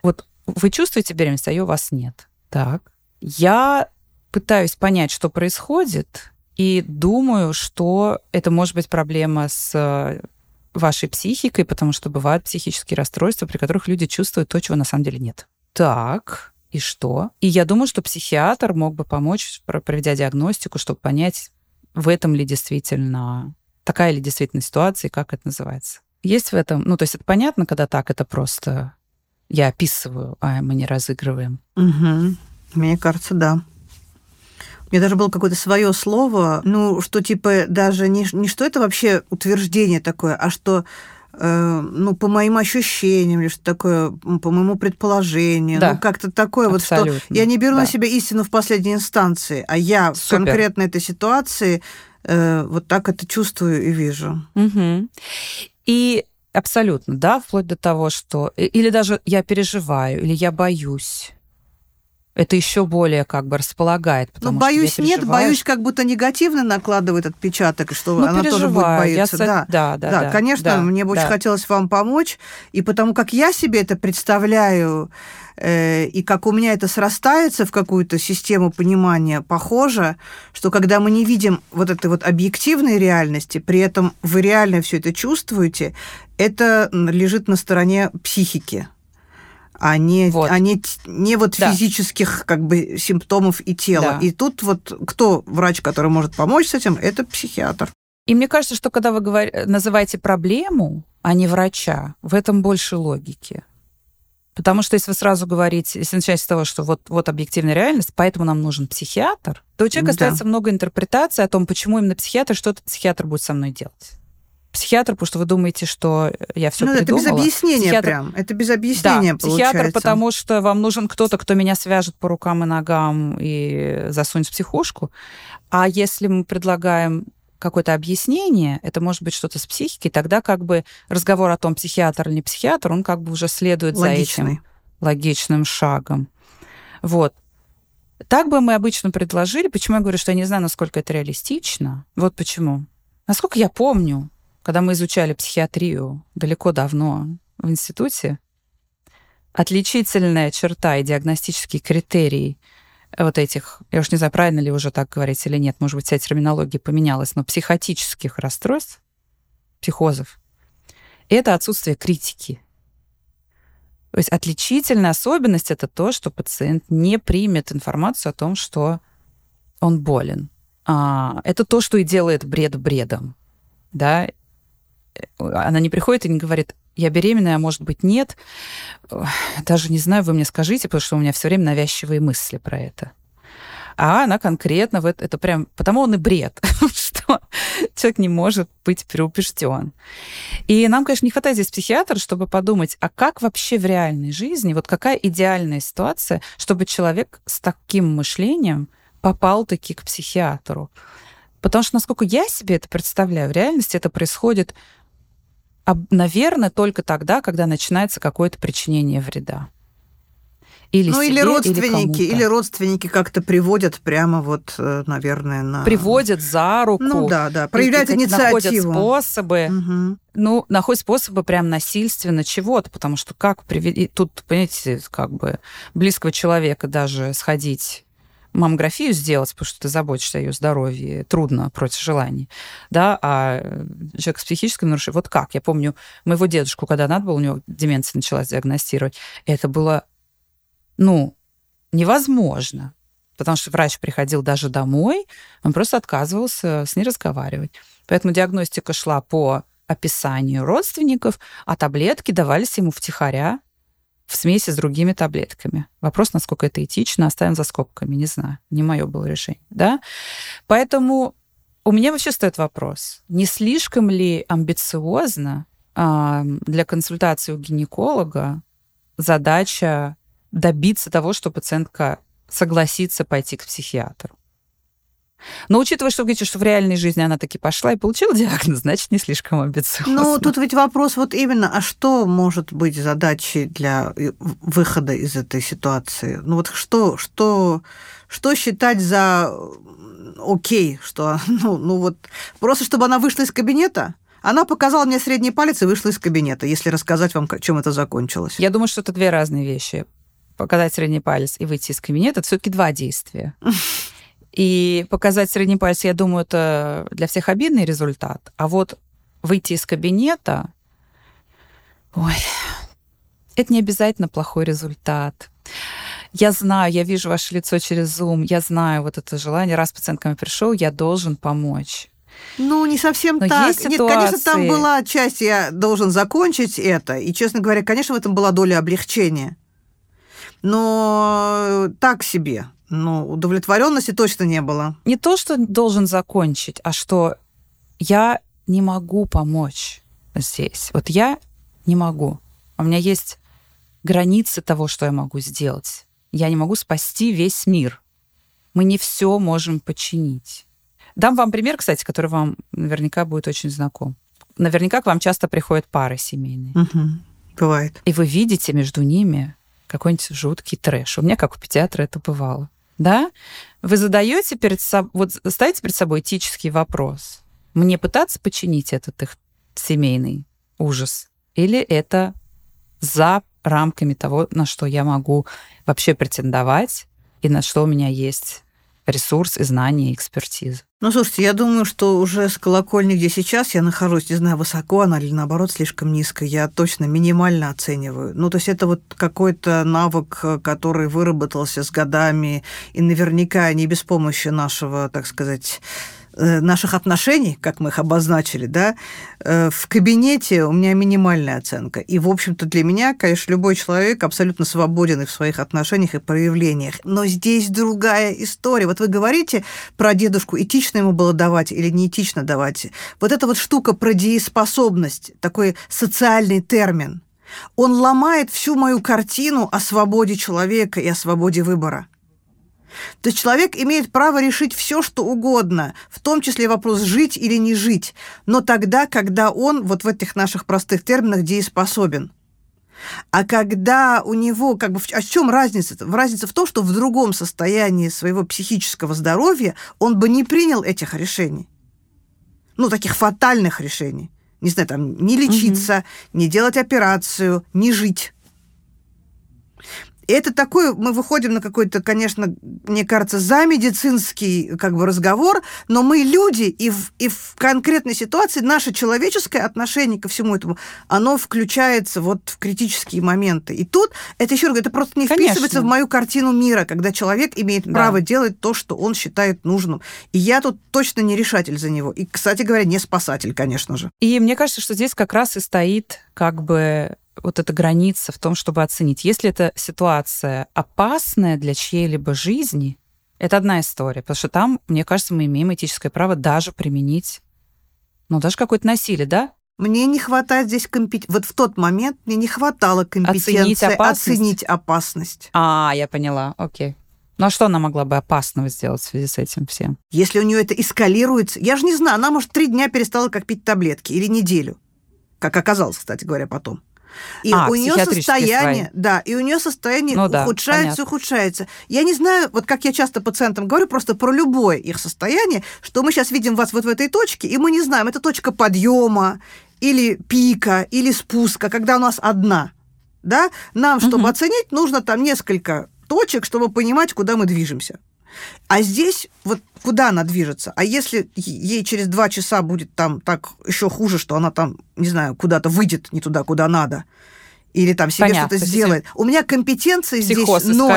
вот вы чувствуете беременность, а ее у вас нет. Так. Я пытаюсь понять, что происходит, и думаю, что это может быть проблема с э, вашей психикой, потому что бывают психические расстройства, при которых люди чувствуют то, чего на самом деле нет. Так, и что? И я думаю, что психиатр мог бы помочь, про- проведя диагностику, чтобы понять, в этом ли действительно, такая ли действительно ситуация, и как это называется. Есть в этом, ну, то есть это понятно, когда так, это просто я описываю, а мы не разыгрываем. Мгм. Мне кажется, да. Меня даже было какое-то свое слово, ну, что типа даже не, не что это вообще утверждение такое, а что э, ну, по моим ощущениям, или что такое, по моему предположению, Да. ну, как-то такое вот, что Абсолютно. я не беру на Да. себя истину в последней инстанции, а я в Супер. конкретно этой ситуации э, вот так это чувствую и вижу. Мгм. И абсолютно, да, вплоть до того, что... и- Или даже я переживаю, или я боюсь. Это еще более как бы располагает, потому ну, что я боюсь, нет, переживаю, боюсь, как будто негативно накладывает отпечаток, что Ну, она тоже будет я бояться. со- Да. да, да, Да, да, конечно, да, мне бы очень да. хотелось вам помочь, и потому как я себе это представляю, э, и как у меня это срастается в какую-то систему понимания, похоже, что когда мы не видим вот этой вот объективной реальности, при этом вы реально все это чувствуете, это лежит на стороне психики. А не, Вот. а не, не вот Да. физических как бы симптомов и тела. Да. И тут вот кто врач, который может помочь с этим, это психиатр. И мне кажется, что когда вы говор- называете проблему, а не врача, в этом больше логики. Потому что если вы сразу говорите, если начать с того, что вот, вот объективная реальность, поэтому нам нужен психиатр, то у человека Да. остается много интерпретаций о том, почему именно психиатр, что этот психиатр будет со мной делать. Психиатр, потому что вы думаете, что я все ну, это придумала. без объяснения Психиатр- прям. Это без объяснения да, психиатр, получается. потому что вам нужен кто-то, кто меня свяжет по рукам и ногам и засунет в психушку. А если мы предлагаем какое-то объяснение, это может быть что-то с психикой, тогда как бы разговор о том, психиатр или не психиатр, он как бы уже следует Логичный. за этим логичным шагом. Вот. Так бы мы обычно предложили. Почему я говорю, что я не знаю, насколько это реалистично? Вот почему. Насколько я помню, когда мы изучали психиатрию далеко давно в институте, отличительная черта и диагностический критерий вот этих, я уж не знаю, правильно ли уже так говорить или нет, может быть, вся терминология поменялась, но психотических расстройств, психозов, это отсутствие критики. То есть отличительная особенность это то, что пациент не примет информацию о том, что он болен. А, это то, что и делает бред бредом. Да? Она не приходит и не говорит, я беременная, а может быть нет. Даже не знаю, вы мне скажите, потому что у меня все время навязчивые мысли про это а она конкретно в это, это прям, потому он и бред, что человек не может быть переубежден. И нам, конечно, не хватает здесь психиатра, чтобы подумать, а как вообще в реальной жизни, вот какая идеальная ситуация, чтобы человек с таким мышлением попал таки к психиатру. Потому что, насколько я себе это представляю, в реальности это происходит, наверное, только тогда, когда начинается какое-то причинение вреда. Или ну, себе, или родственники, или, или родственники как-то приводят прямо вот, э, наверное, на... Приводят за руку. Ну да, да, проявляют и, инициативу. Находят способы, угу. ну, находят способы прям насильственно чего-то, потому что как привести... Тут, понимаете, как бы близкого человека даже сходить маммографию сделать, потому что ты заботишься о ее здоровье, трудно против желаний, да, а человек с психическим нарушением, вот как? Я помню моего дедушку, когда надо было, у него деменция началась диагностировать, это было ну, невозможно. Потому что врач приходил даже домой, он просто отказывался с ней разговаривать. Поэтому диагностика шла по описанию родственников, а таблетки давались ему втихаря в смеси с другими таблетками. Вопрос, насколько это этично, оставим за скобками, не знаю. Не мое было решение. Да? Поэтому у меня вообще стоит вопрос, не слишком ли амбициозно а, для консультации у гинеколога задача добиться того, что пациентка согласится пойти к психиатру. Но учитывая, что вы говорите, что в реальной жизни она таки пошла и получила диагноз, значит, не слишком амбициозно. Ну, тут ведь вопрос вот именно, а что может быть задачей для э, выхода из этой ситуации? Ну вот что, что, что считать за окей, что, ну, ну вот, просто чтобы она вышла из кабинета? Она показала мне средний палец и вышла из кабинета, если рассказать вам, чем это закончилось. Я думаю, что это две разные вещи показать средний палец и выйти из кабинета, это все-таки два действия. И показать средний палец, я думаю, это для всех обидный результат. А вот выйти из кабинета, ой, это не обязательно плохой результат. Я знаю, я вижу ваше лицо через Zoom, я знаю вот это желание, раз пациент ко мне пришел, я должен помочь. Ну, не совсем Но так. Есть Нет, конечно, там была часть, я должен закончить это. И, честно говоря, конечно, в этом была доля облегчения но так себе. Ну, удовлетворенности точно не было. Не то, что должен закончить, а что я не могу помочь здесь. Вот я не могу. У меня есть границы того, что я могу сделать. Я не могу спасти весь мир. Мы не все можем починить. Дам вам пример, кстати, который вам наверняка будет очень знаком. Наверняка к вам часто приходят пары семейные. Угу. Бывает. И вы видите между ними какой-нибудь жуткий трэш. У меня, как у педиатра, это бывало. Да? Вы задаете перед собой, вот ставите перед собой этический вопрос. Мне пытаться починить этот их семейный ужас? Или это за рамками того, на что я могу вообще претендовать и на что у меня есть ресурс и знания, и экспертиза. Ну, слушайте, я думаю, что уже с колокольни, где сейчас я нахожусь, не знаю, высоко она или наоборот слишком низко, я точно минимально оцениваю. Ну, то есть это вот какой-то навык, который выработался с годами, и наверняка не без помощи нашего, так сказать, наших отношений, как мы их обозначили, да, э, в кабинете у меня минимальная оценка. И, в общем-то, для меня, конечно, любой человек абсолютно свободен и в своих отношениях и проявлениях. Но здесь другая история. Вот вы говорите про дедушку, этично ему было давать или неэтично давать. Вот эта вот штука про дееспособность, такой социальный термин, он ломает всю мою картину о свободе человека и о свободе выбора. То есть человек имеет право решить все, что угодно, в том числе вопрос жить или не жить, но тогда, когда он вот в этих наших простых терминах дееспособен. А когда у него, как бы, а в чем разница? -то? Разница в том, что в другом состоянии своего психического здоровья он бы не принял этих решений. Ну, таких фатальных решений. Не знаю, там, не лечиться, угу. не делать операцию, не жить. Это такой, мы выходим на какой-то, конечно, мне кажется, за медицинский как бы разговор, но мы люди, и в, и в конкретной ситуации наше человеческое отношение ко всему этому, оно включается вот в критические моменты. И тут, это еще раз, это просто не конечно. вписывается в мою картину мира, когда человек имеет да. право делать то, что он считает нужным. И я тут точно не решатель за него. И, кстати говоря, не спасатель, конечно же. И мне кажется, что здесь как раз и стоит как бы вот эта граница в том, чтобы оценить, если эта ситуация опасная для чьей-либо жизни, это одна история, потому что там, мне кажется, мы имеем этическое право даже применить, ну, даже какое-то насилие, да? Мне не хватает здесь компетенции. Вот в тот момент мне не хватало компетенции оценить опасность. Оценить опасность. А, я поняла, окей. Ну а что она могла бы опасного сделать в связи с этим всем? Если у нее это эскалируется, я же не знаю, она, может, три дня перестала как пить таблетки или неделю, как оказалось, кстати говоря, потом. И а, у нее состояние, свои. да, и у нее состояние ну, ухудшается, да, ухудшается. Я не знаю, вот как я часто пациентам говорю, просто про любое их состояние, что мы сейчас видим вас вот в этой точке, и мы не знаем, это точка подъема или пика, или спуска, когда у нас одна. Да? Нам, чтобы угу. оценить, нужно там несколько точек, чтобы понимать, куда мы движемся. А здесь вот куда она движется? А если ей через два часа будет там так еще хуже, что она там, не знаю, куда-то выйдет не туда, куда надо, или там себе что-то сделает. У меня компетенции Психоз здесь ноль.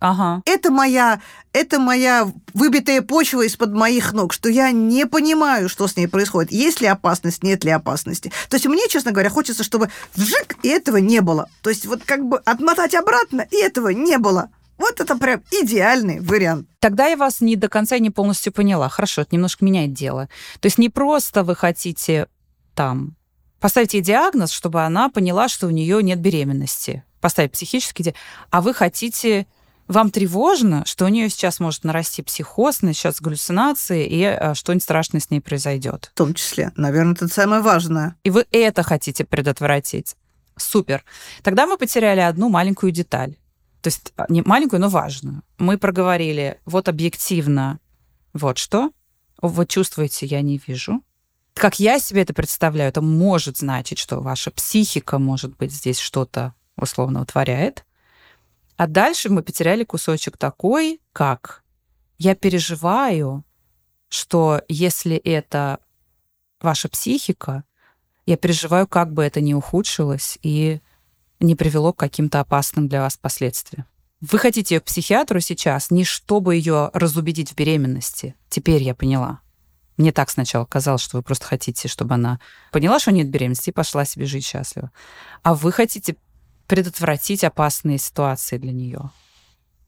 Ага. Это моя, это моя выбитая почва из-под моих ног, что я не понимаю, что с ней происходит. Есть ли опасность, нет ли опасности. То есть мне, честно говоря, хочется, чтобы вжик, и этого не было. То есть вот как бы отмотать обратно, и этого не было. Вот это прям идеальный вариант. Тогда я вас не до конца не полностью поняла. Хорошо, это немножко меняет дело. То есть не просто вы хотите там поставить ей диагноз, чтобы она поняла, что у нее нет беременности, поставить психический диагноз, а вы хотите вам тревожно, что у нее сейчас может нарасти психоз, сейчас галлюцинации, и э, что-нибудь страшное с ней произойдет. В том числе. Наверное, это самое важное. И вы это хотите предотвратить. Супер. Тогда мы потеряли одну маленькую деталь. То есть а, не маленькую, но важную. Мы проговорили, вот объективно, вот что. Вы чувствуете, я не вижу. Как я себе это представляю, это может значить, что ваша психика, может быть, здесь что-то условно утворяет. А дальше мы потеряли кусочек такой, как я переживаю, что если это ваша психика, я переживаю, как бы это ни ухудшилось, и не привело к каким-то опасным для вас последствиям. Вы хотите ее к психиатру сейчас не чтобы ее разубедить в беременности. Теперь я поняла. Мне так сначала казалось, что вы просто хотите, чтобы она поняла, что нет беременности и пошла себе жить счастливо. А вы хотите предотвратить опасные ситуации для нее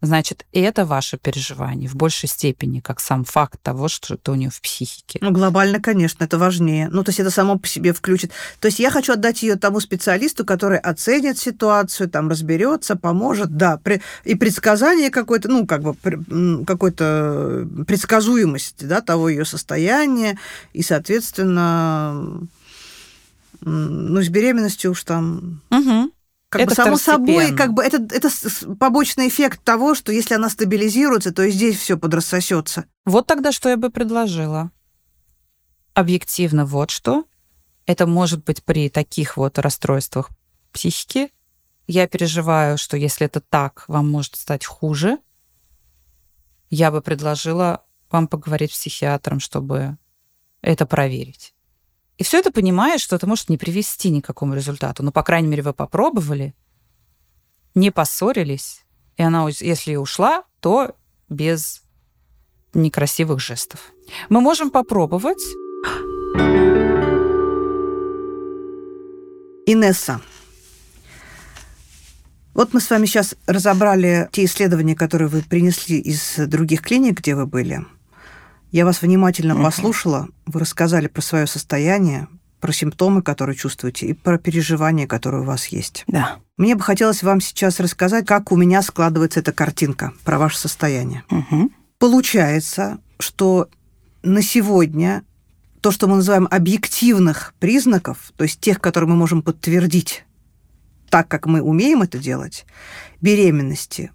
значит, это ваше переживание в большей степени, как сам факт того, что это у нее в психике. Ну, глобально, конечно, это важнее. Ну, то есть это само по себе включит. То есть я хочу отдать ее тому специалисту, который оценит ситуацию, там разберется, поможет, да, и предсказание какое-то, ну, как бы какой-то предсказуемость, да, того ее состояния, и, соответственно, ну, с беременностью уж там... Угу. Как это бы само собой, как бы это, это побочный эффект того, что если она стабилизируется, то и здесь все подрассосется. Вот тогда что я бы предложила? Объективно вот что. Это может быть при таких вот расстройствах психики. Я переживаю, что если это так, вам может стать хуже. Я бы предложила вам поговорить с психиатром, чтобы это проверить. И все это понимаешь, что это может не привести ни к какому результату. Но, по крайней мере, вы попробовали, не поссорились, и она, если ушла, то без некрасивых жестов. Мы можем попробовать. Инесса, вот мы с вами сейчас разобрали те исследования, которые вы принесли из других клиник, где вы были – я вас внимательно угу. послушала, вы рассказали про свое состояние, про симптомы, которые чувствуете, и про переживания, которые у вас есть. Да. Мне бы хотелось вам сейчас рассказать, как у меня складывается эта картинка про ваше состояние. Угу. Получается, что на сегодня то, что мы называем объективных признаков, то есть тех, которые мы можем подтвердить так, как мы умеем это делать, беременности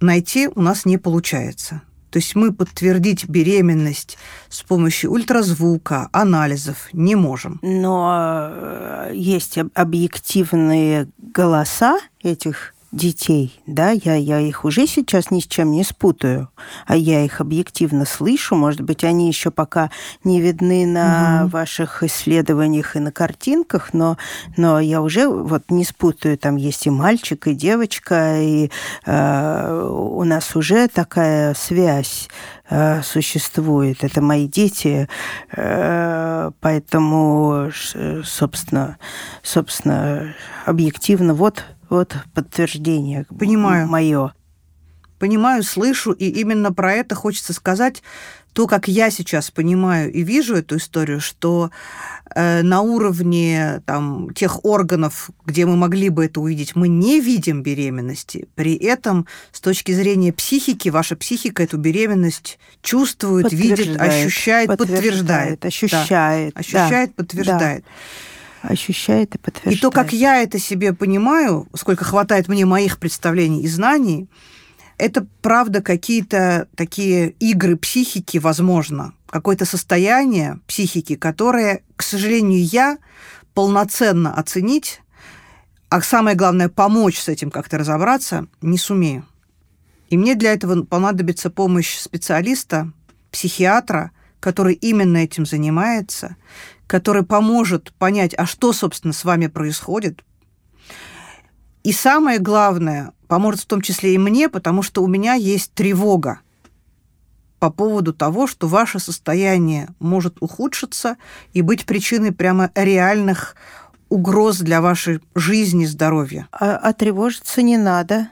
найти у нас не получается. То есть мы подтвердить беременность с помощью ультразвука, анализов не можем. Но э, есть объективные голоса этих детей, да, я, я их уже сейчас ни с чем не спутаю, а я их объективно слышу, может быть, они еще пока не видны на угу. ваших исследованиях и на картинках, но, но я уже вот не спутаю, там есть и мальчик, и девочка, и э, у нас уже такая связь э, существует. Это мои дети, э, поэтому, собственно, собственно, объективно вот вот подтверждение Понимаю. мое. Понимаю, слышу, и именно про это хочется сказать. То, как я сейчас понимаю и вижу эту историю, что э, на уровне там, тех органов, где мы могли бы это увидеть, мы не видим беременности. При этом, с точки зрения психики, ваша психика эту беременность чувствует, видит, ощущает, подтверждает. Подтверждает, ощущает. Да, ощущает, да, подтверждает. Да ощущает и подтверждает. И то, как я это себе понимаю, сколько хватает мне моих представлений и знаний, это, правда, какие-то такие игры психики, возможно, какое-то состояние психики, которое, к сожалению, я полноценно оценить, а самое главное, помочь с этим как-то разобраться, не сумею. И мне для этого понадобится помощь специалиста, психиатра, который именно этим занимается, который поможет понять, а что, собственно, с вами происходит. И самое главное, поможет в том числе и мне, потому что у меня есть тревога по поводу того, что ваше состояние может ухудшиться и быть причиной прямо реальных угроз для вашей жизни, здоровья. А, а тревожиться не надо.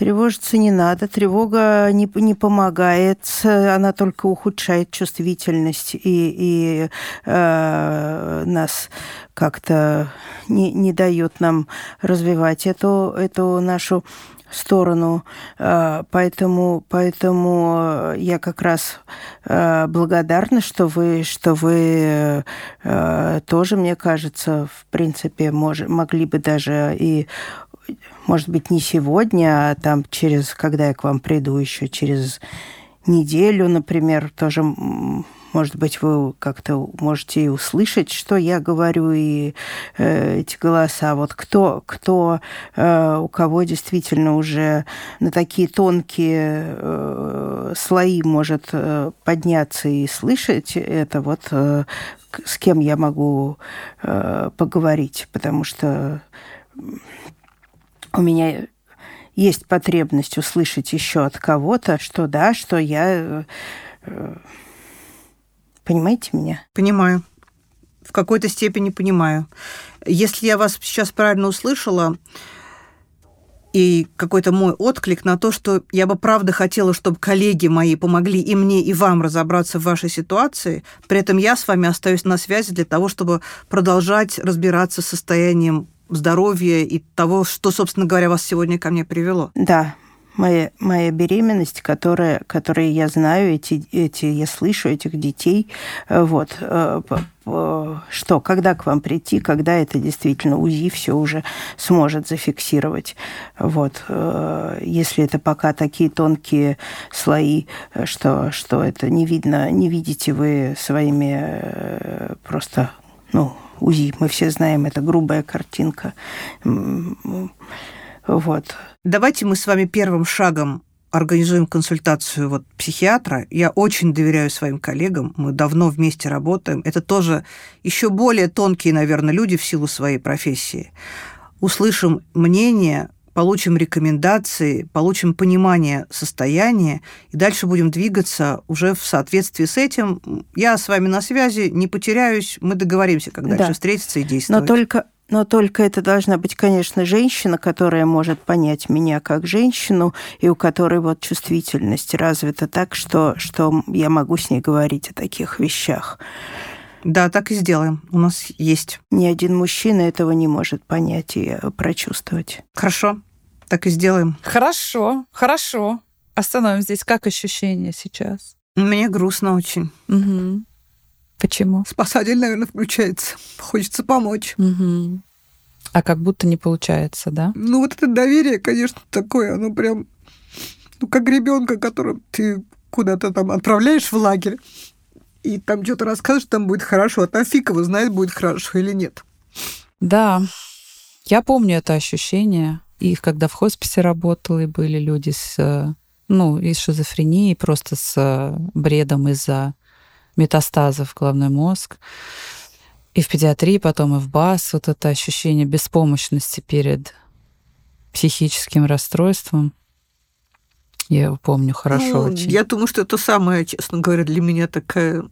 Тревожиться не надо, тревога не, не помогает, она только ухудшает чувствительность и, и э, нас как-то не, не дает нам развивать эту, эту нашу сторону. Э, поэтому, поэтому я как раз э, благодарна, что вы, что вы э, тоже, мне кажется, в принципе, мож, могли бы даже и может быть, не сегодня, а там через, когда я к вам приду, еще через неделю, например, тоже, может быть, вы как-то можете услышать, что я говорю, и э, эти голоса. Вот кто, кто э, у кого действительно уже на такие тонкие э, слои может э, подняться и слышать это, вот э, с кем я могу э, поговорить, потому что у меня есть потребность услышать еще от кого-то, что да, что я... Э, понимаете меня? Понимаю. В какой-то степени понимаю. Если я вас сейчас правильно услышала, и какой-то мой отклик на то, что я бы правда хотела, чтобы коллеги мои помогли и мне, и вам разобраться в вашей ситуации. При этом я с вами остаюсь на связи для того, чтобы продолжать разбираться с состоянием здоровья и того, что, собственно говоря, вас сегодня ко мне привело. Да, моя, моя беременность, которая, которые я знаю, эти, эти, я слышу этих детей, э, вот, э, что, когда к вам прийти, когда это действительно УЗИ все уже сможет зафиксировать. Вот. Э, если это пока такие тонкие слои, что, что это не видно, не видите вы своими просто, ну, УЗИ. Мы все знаем, это грубая картинка. Вот. Давайте мы с вами первым шагом организуем консультацию вот психиатра. Я очень доверяю своим коллегам, мы давно вместе работаем. Это тоже еще более тонкие, наверное, люди в силу своей профессии. Услышим мнение получим рекомендации, получим понимание состояния, и дальше будем двигаться уже в соответствии с этим. Я с вами на связи, не потеряюсь, мы договоримся, как дальше да. встретиться и действовать. Но только но только это должна быть, конечно, женщина, которая может понять меня как женщину, и у которой вот чувствительность развита так, что, что я могу с ней говорить о таких вещах. Да, так и сделаем. У нас есть. Ни один мужчина этого не может понять и э, прочувствовать. Хорошо, так и сделаем. Хорошо, хорошо. Остановим здесь. Как ощущения сейчас? Мне грустно очень. Угу. Почему? Спасатель, наверное, включается. Хочется помочь. Угу. А как будто не получается, да? Ну, вот это доверие, конечно, такое, оно прям, ну, как ребенка, которого ты куда-то там отправляешь в лагерь, и там что-то расскажешь, там будет хорошо, а там фиг его знает, будет хорошо или нет. Да, я помню это ощущение. И когда в хосписе работала, и были люди с, ну, и шизофренией, просто с бредом из-за метастазов в головной мозг. И в педиатрии потом, и в БАС вот это ощущение беспомощности перед психическим расстройством. Я его помню хорошо ну, очень. Я думаю, что это самое, честно говоря, для меня такая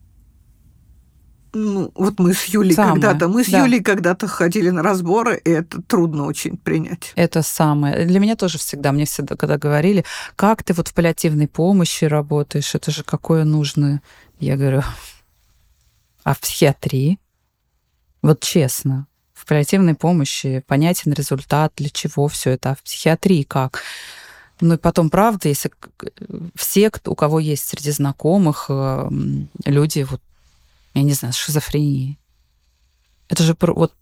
ну, вот мы с Юлей Самое, когда-то, мы с да. Юлей когда-то ходили на разборы, и это трудно очень принять. Это самое. Для меня тоже всегда, мне всегда, когда говорили, как ты вот в паллиативной помощи работаешь, это же какое нужно. Я говорю, а в психиатрии? Вот честно, в паллиативной помощи понятен результат, для чего все это, а в психиатрии как? Ну и потом, правда, если все, у кого есть среди знакомых э, люди, вот, я не знаю, с шизофренией, это же вот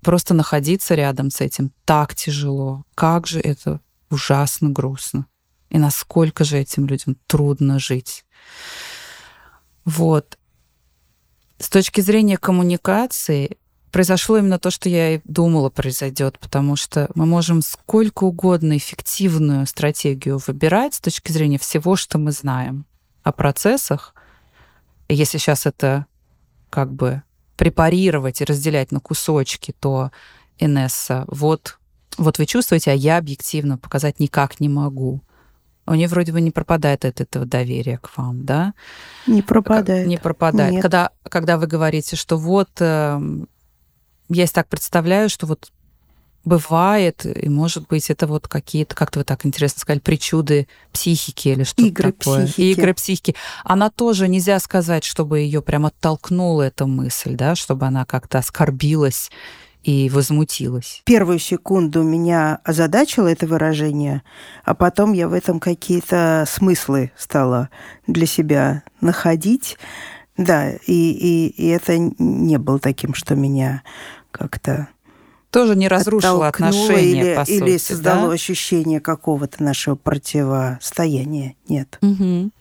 просто находиться рядом с этим так тяжело. Как же это ужасно грустно. И насколько же этим людям трудно жить. Вот. С точки зрения коммуникации, произошло именно то, что я и думала произойдет, потому что мы можем сколько угодно эффективную стратегию выбирать с точки зрения всего, что мы знаем о процессах. Если сейчас это как бы препарировать и разделять на кусочки, то Инесса, вот, вот вы чувствуете, а я объективно показать никак не могу. У нее вроде бы не пропадает от этого доверия к вам, да? Не пропадает. Не пропадает. Нет. Когда, когда вы говорите, что вот э, я так представляю, что вот бывает, и может быть, это вот какие-то, как-то вы так интересно сказали, причуды психики или что-то Игры такое. психики. Игры психики. Она тоже нельзя сказать, чтобы ее прям оттолкнула эта мысль, да, чтобы она как-то оскорбилась и возмутилась. Первую секунду меня озадачило это выражение, а потом я в этом какие-то смыслы стала для себя находить. Да, и, и, и это не было таким, что меня как-то Тоже не разрушило отношения, или, по или сути, создало да? ощущение какого-то нашего противостояния. Нет. Мгм.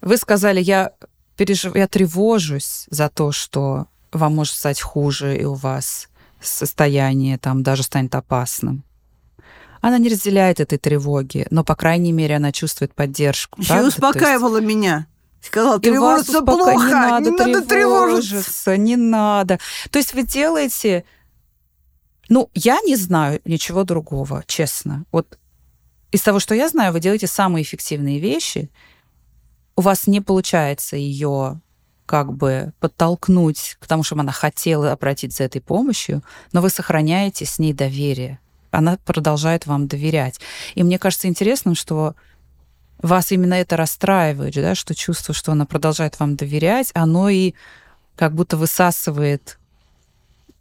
Вы сказали, я пережив... я тревожусь за то, что вам может стать хуже, и у вас состояние там даже станет опасным. Она не разделяет этой тревоги, но, по крайней мере, она чувствует поддержку. Еще правда? То есть- успокаивала меня. Сказала, тревожиться плохо, не надо, не надо тревожиться. тревожиться, не надо. То есть вы делаете... Ну, я не знаю ничего другого, честно. Вот из того, что я знаю, вы делаете самые эффективные вещи. У вас не получается ее как бы подтолкнуть к тому, чтобы она хотела обратиться за этой помощью, но вы сохраняете с ней доверие. Она продолжает вам доверять. И мне кажется интересным, что вас именно это расстраивает, да, что чувство, что она продолжает вам доверять, оно и как будто высасывает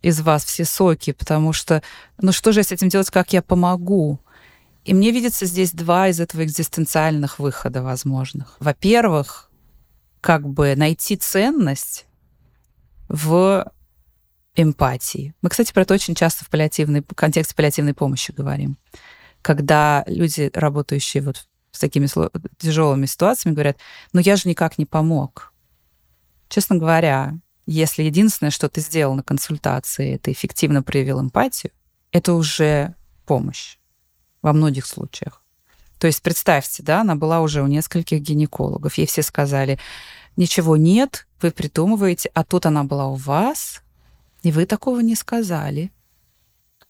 из вас все соки, потому что, ну что же я с этим делать, как я помогу? И мне видится здесь два из этого экзистенциальных выхода возможных. Во-первых, как бы найти ценность в эмпатии. Мы, кстати, про это очень часто в паллиативной, в контексте паллиативной помощи говорим. Когда люди, работающие вот с такими тяжелыми ситуациями, говорят, ну я же никак не помог. Честно говоря, если единственное, что ты сделал на консультации, это эффективно проявил эмпатию, это уже помощь во многих случаях. То есть представьте, да, она была уже у нескольких гинекологов, ей все сказали, ничего нет, вы придумываете, а тут она была у вас, и вы такого не сказали.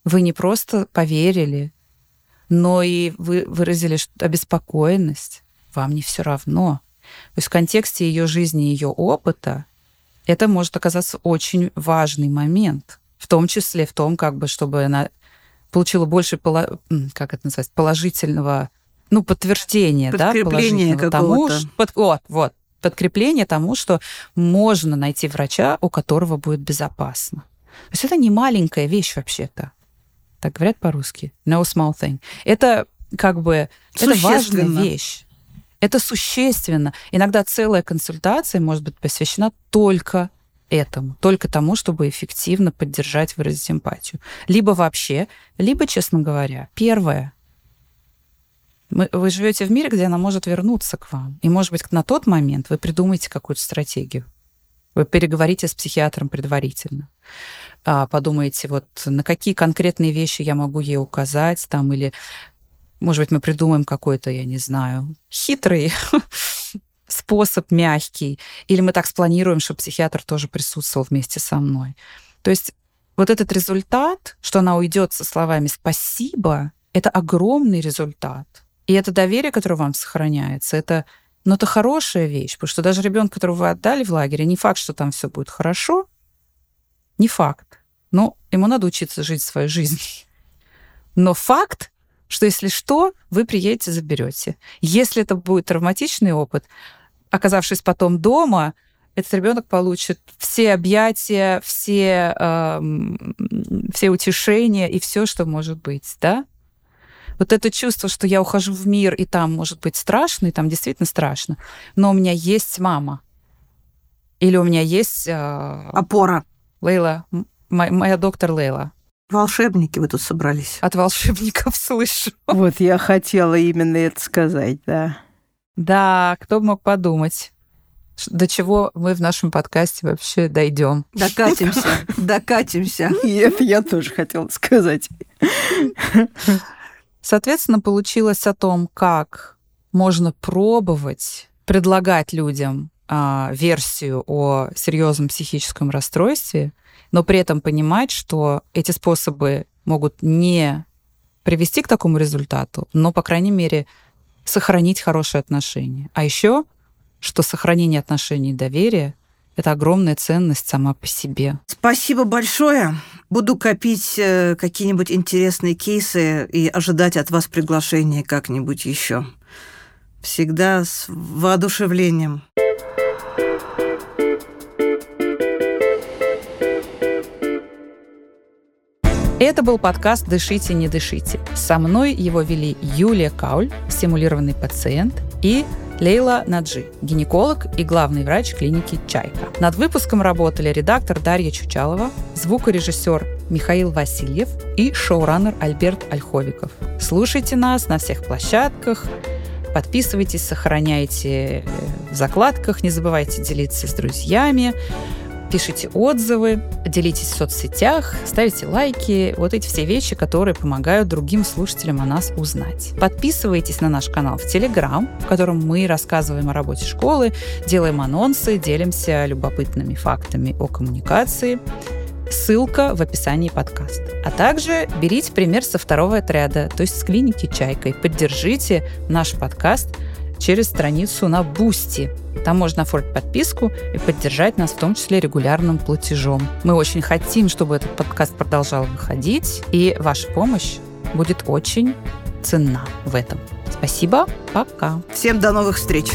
Вы не просто поверили, но и вы выразили обеспокоенность. Вам не все равно. То есть в контексте ее жизни, ее опыта, это может оказаться очень важный момент, в том числе в том, как бы, чтобы она получила больше, поло- как это называется, положительного, ну, подтверждения, да, Подкрепления положительного тому, что- под- вот, вот, подкрепление тому, что можно найти врача, у которого будет безопасно. То есть это не маленькая вещь вообще-то. Так говорят по-русски. No small thing. Это как бы это важная вещь. Это существенно. Иногда целая консультация может быть посвящена только этому, только тому, чтобы эффективно поддержать, выразить эмпатию. Либо вообще, либо, честно говоря, первое, мы, вы живете в мире, где она может вернуться к вам. И, может быть, на тот момент вы придумаете какую-то стратегию. Вы переговорите с психиатром предварительно. А, подумаете, вот на какие конкретные вещи я могу ей указать, там, или, может быть, мы придумаем какой-то, я не знаю, хитрый способ мягкий, или мы так спланируем, что психиатр тоже присутствовал вместе со мной. То есть вот этот результат, что она уйдет со словами «спасибо», это огромный результат. И это доверие, которое вам сохраняется, это, ну, это хорошая вещь, потому что даже ребенка, которого вы отдали в лагере, не факт, что там все будет хорошо, не факт. Но ему надо учиться жить свою жизнь. Но факт, что если что, вы приедете, заберете. Если это будет травматичный опыт, оказавшись потом дома, этот ребенок получит все объятия, все, э, все утешения и все, что может быть, да? Вот это чувство, что я ухожу в мир, и там может быть страшно, и там действительно страшно, но у меня есть мама. Или у меня есть... Э, Опора. Лейла, моя, моя доктор Лейла. Волшебники вы тут собрались. От волшебников слышу. Вот я хотела именно это сказать, да. Да, кто мог подумать до чего мы в нашем подкасте вообще дойдем. Докатимся, докатимся. Нет, я тоже хотела сказать. Соответственно, получилось о том, как можно пробовать предлагать людям а, версию о серьезном психическом расстройстве, но при этом понимать, что эти способы могут не привести к такому результату, но, по крайней мере, сохранить хорошие отношения. А еще, что сохранение отношений и доверия — это огромная ценность сама по себе. Спасибо большое. Буду копить э, какие-нибудь интересные кейсы и ожидать от вас приглашения как-нибудь еще. Всегда с воодушевлением. Это был подкаст «Дышите, не дышите». Со мной его вели Юлия Кауль, стимулированный пациент, и Лейла Наджи, гинеколог и главный врач клиники «Чайка». Над выпуском работали редактор Дарья Чучалова, звукорежиссер Михаил Васильев и шоураннер Альберт Ольховиков. Слушайте нас на всех площадках, подписывайтесь, сохраняйте в закладках, не забывайте делиться с друзьями пишите отзывы, делитесь в соцсетях, ставите лайки. Вот эти все вещи, которые помогают другим слушателям о нас узнать. Подписывайтесь на наш канал в Телеграм, в котором мы рассказываем о работе школы, делаем анонсы, делимся любопытными фактами о коммуникации. Ссылка в описании подкаста. А также берите пример со второго отряда, то есть с клиники «Чайка», и поддержите наш подкаст через страницу на Boosty. Там можно оформить подписку и поддержать нас в том числе регулярным платежом. Мы очень хотим, чтобы этот подкаст продолжал выходить, и ваша помощь будет очень ценна в этом. Спасибо, пока. Всем до новых встреч.